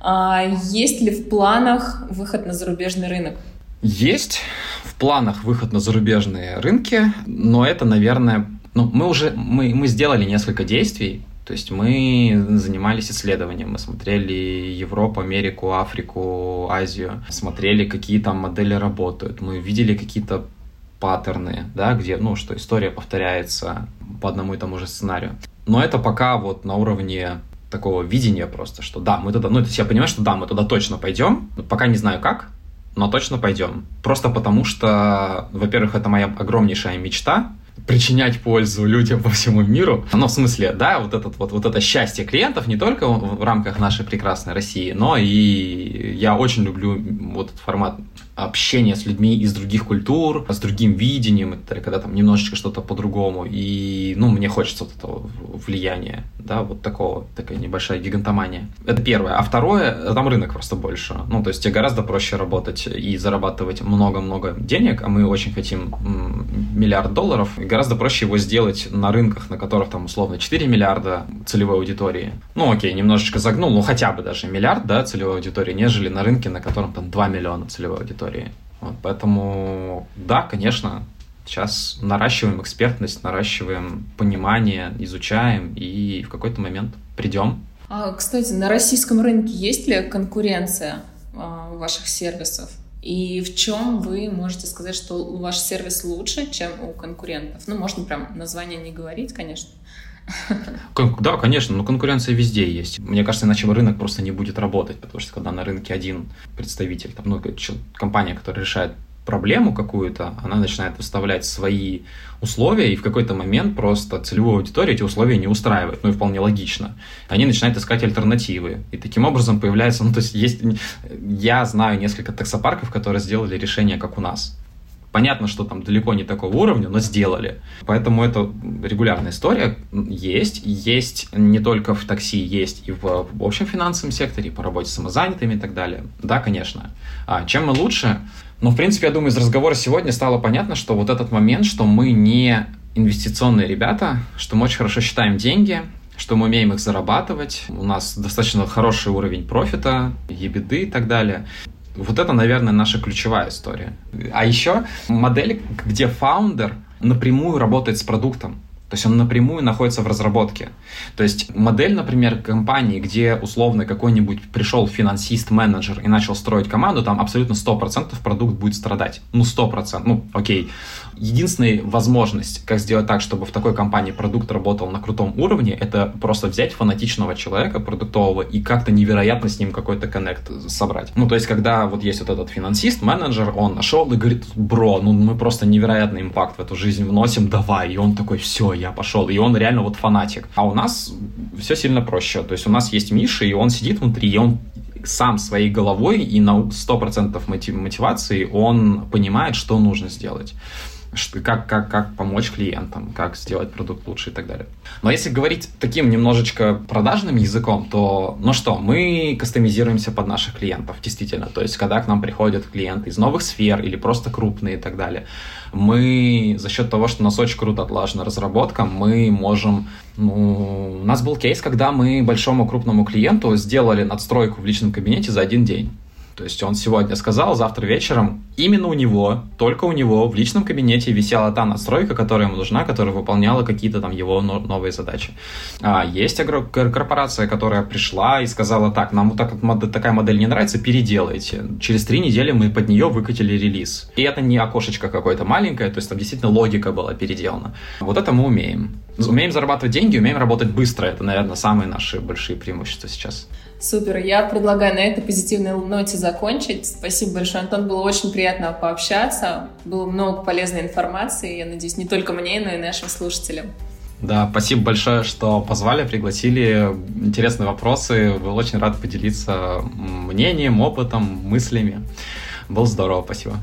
А есть ли в планах выход на зарубежный рынок? Есть в планах выход на зарубежные рынки, но это, наверное, ну, мы уже мы, мы сделали несколько действий, то есть мы занимались исследованием, мы смотрели Европу, Америку, Африку, Азию, смотрели, какие там модели работают, мы видели какие-то паттерны, да, где, ну, что история повторяется по одному и тому же сценарию. Но это пока вот на уровне такого видения просто, что да, мы туда, ну, то есть я понимаю, что да, мы туда точно пойдем, пока не знаю как, но точно пойдем. Просто потому что, во-первых, это моя огромнейшая мечта, причинять пользу людям по всему миру. Ну, в смысле, да, вот, этот, вот, вот это счастье клиентов не только в рамках нашей прекрасной России, но и я очень люблю вот этот формат общения с людьми из других культур, с другим видением, это когда там немножечко что-то по-другому. И, ну, мне хочется вот этого влияния, да, вот такого, такая небольшая гигантомания. Это первое. А второе, там рынок просто больше. Ну, то есть тебе гораздо проще работать и зарабатывать много-много денег, а мы очень хотим миллиард долларов, и гораздо проще его сделать на рынках, на которых там условно 4 миллиарда целевой аудитории. Ну, окей, немножечко загнул, ну, хотя бы даже миллиард, да, целевой аудитории, нежели на рынке, на котором там 2 миллиона целевой аудитории истории. Вот, поэтому, да, конечно, сейчас наращиваем экспертность, наращиваем понимание, изучаем и в какой-то момент придем. А, кстати, на российском рынке есть ли конкуренция а, ваших сервисов? И в чем вы можете сказать, что ваш сервис лучше, чем у конкурентов? Ну, можно прям название не говорить, конечно. Да, конечно, но конкуренция везде есть. Мне кажется, иначе рынок просто не будет работать, потому что когда на рынке один представитель, там, ну, компания, которая решает проблему какую-то, она начинает выставлять свои условия, и в какой-то момент просто целевую аудиторию эти условия не устраивают, ну и вполне логично. Они начинают искать альтернативы, и таким образом появляется, ну то есть есть, я знаю несколько таксопарков, которые сделали решение, как у нас. Понятно, что там далеко не такого уровня, но сделали. Поэтому это регулярная история. Есть. Есть не только в такси, есть и в, общем финансовом секторе, по работе с самозанятыми и так далее. Да, конечно. А чем мы лучше? Но, в принципе, я думаю, из разговора сегодня стало понятно, что вот этот момент, что мы не инвестиционные ребята, что мы очень хорошо считаем деньги, что мы умеем их зарабатывать, у нас достаточно хороший уровень профита, ебеды и так далее. Вот это, наверное, наша ключевая история. А еще модель, где фаундер напрямую работает с продуктом. То есть он напрямую находится в разработке. То есть модель, например, компании, где условно какой-нибудь пришел финансист-менеджер и начал строить команду, там абсолютно 100% продукт будет страдать. Ну, 100%. Ну, окей. Единственная возможность, как сделать так, чтобы в такой компании продукт работал на крутом уровне, это просто взять фанатичного человека продуктового и как-то невероятно с ним какой-то коннект собрать. Ну, то есть, когда вот есть вот этот финансист, менеджер, он нашел и говорит, бро, ну мы просто невероятный импакт в эту жизнь вносим, давай. И он такой, все, я пошел. И он реально вот фанатик. А у нас все сильно проще. То есть у нас есть Миша, и он сидит внутри, и он сам своей головой и на 100% мотивации он понимает, что нужно сделать как, как, как помочь клиентам, как сделать продукт лучше и так далее. Но если говорить таким немножечко продажным языком, то, ну что, мы кастомизируемся под наших клиентов, действительно. То есть, когда к нам приходят клиенты из новых сфер или просто крупные и так далее, мы за счет того, что у нас очень круто отлажена разработка, мы можем... Ну, у нас был кейс, когда мы большому крупному клиенту сделали надстройку в личном кабинете за один день. То есть он сегодня сказал, завтра вечером именно у него, только у него в личном кабинете висела та настройка, которая ему нужна, которая выполняла какие-то там его новые задачи. А есть корпорация, которая пришла и сказала, так, нам вот так, такая модель не нравится, переделайте. Через три недели мы под нее выкатили релиз. И это не окошечко какое-то маленькое, то есть там действительно логика была переделана. Вот это мы умеем. Умеем зарабатывать деньги, умеем работать быстро. Это, наверное, самые наши большие преимущества сейчас. Супер. Я предлагаю на этой позитивной ноте закончить. Спасибо большое, Антон. Было очень приятно пообщаться. Было много полезной информации. Я надеюсь, не только мне, но и нашим слушателям. Да, спасибо большое, что позвали, пригласили. Интересные вопросы. Был очень рад поделиться мнением, опытом, мыслями. Было здорово, спасибо.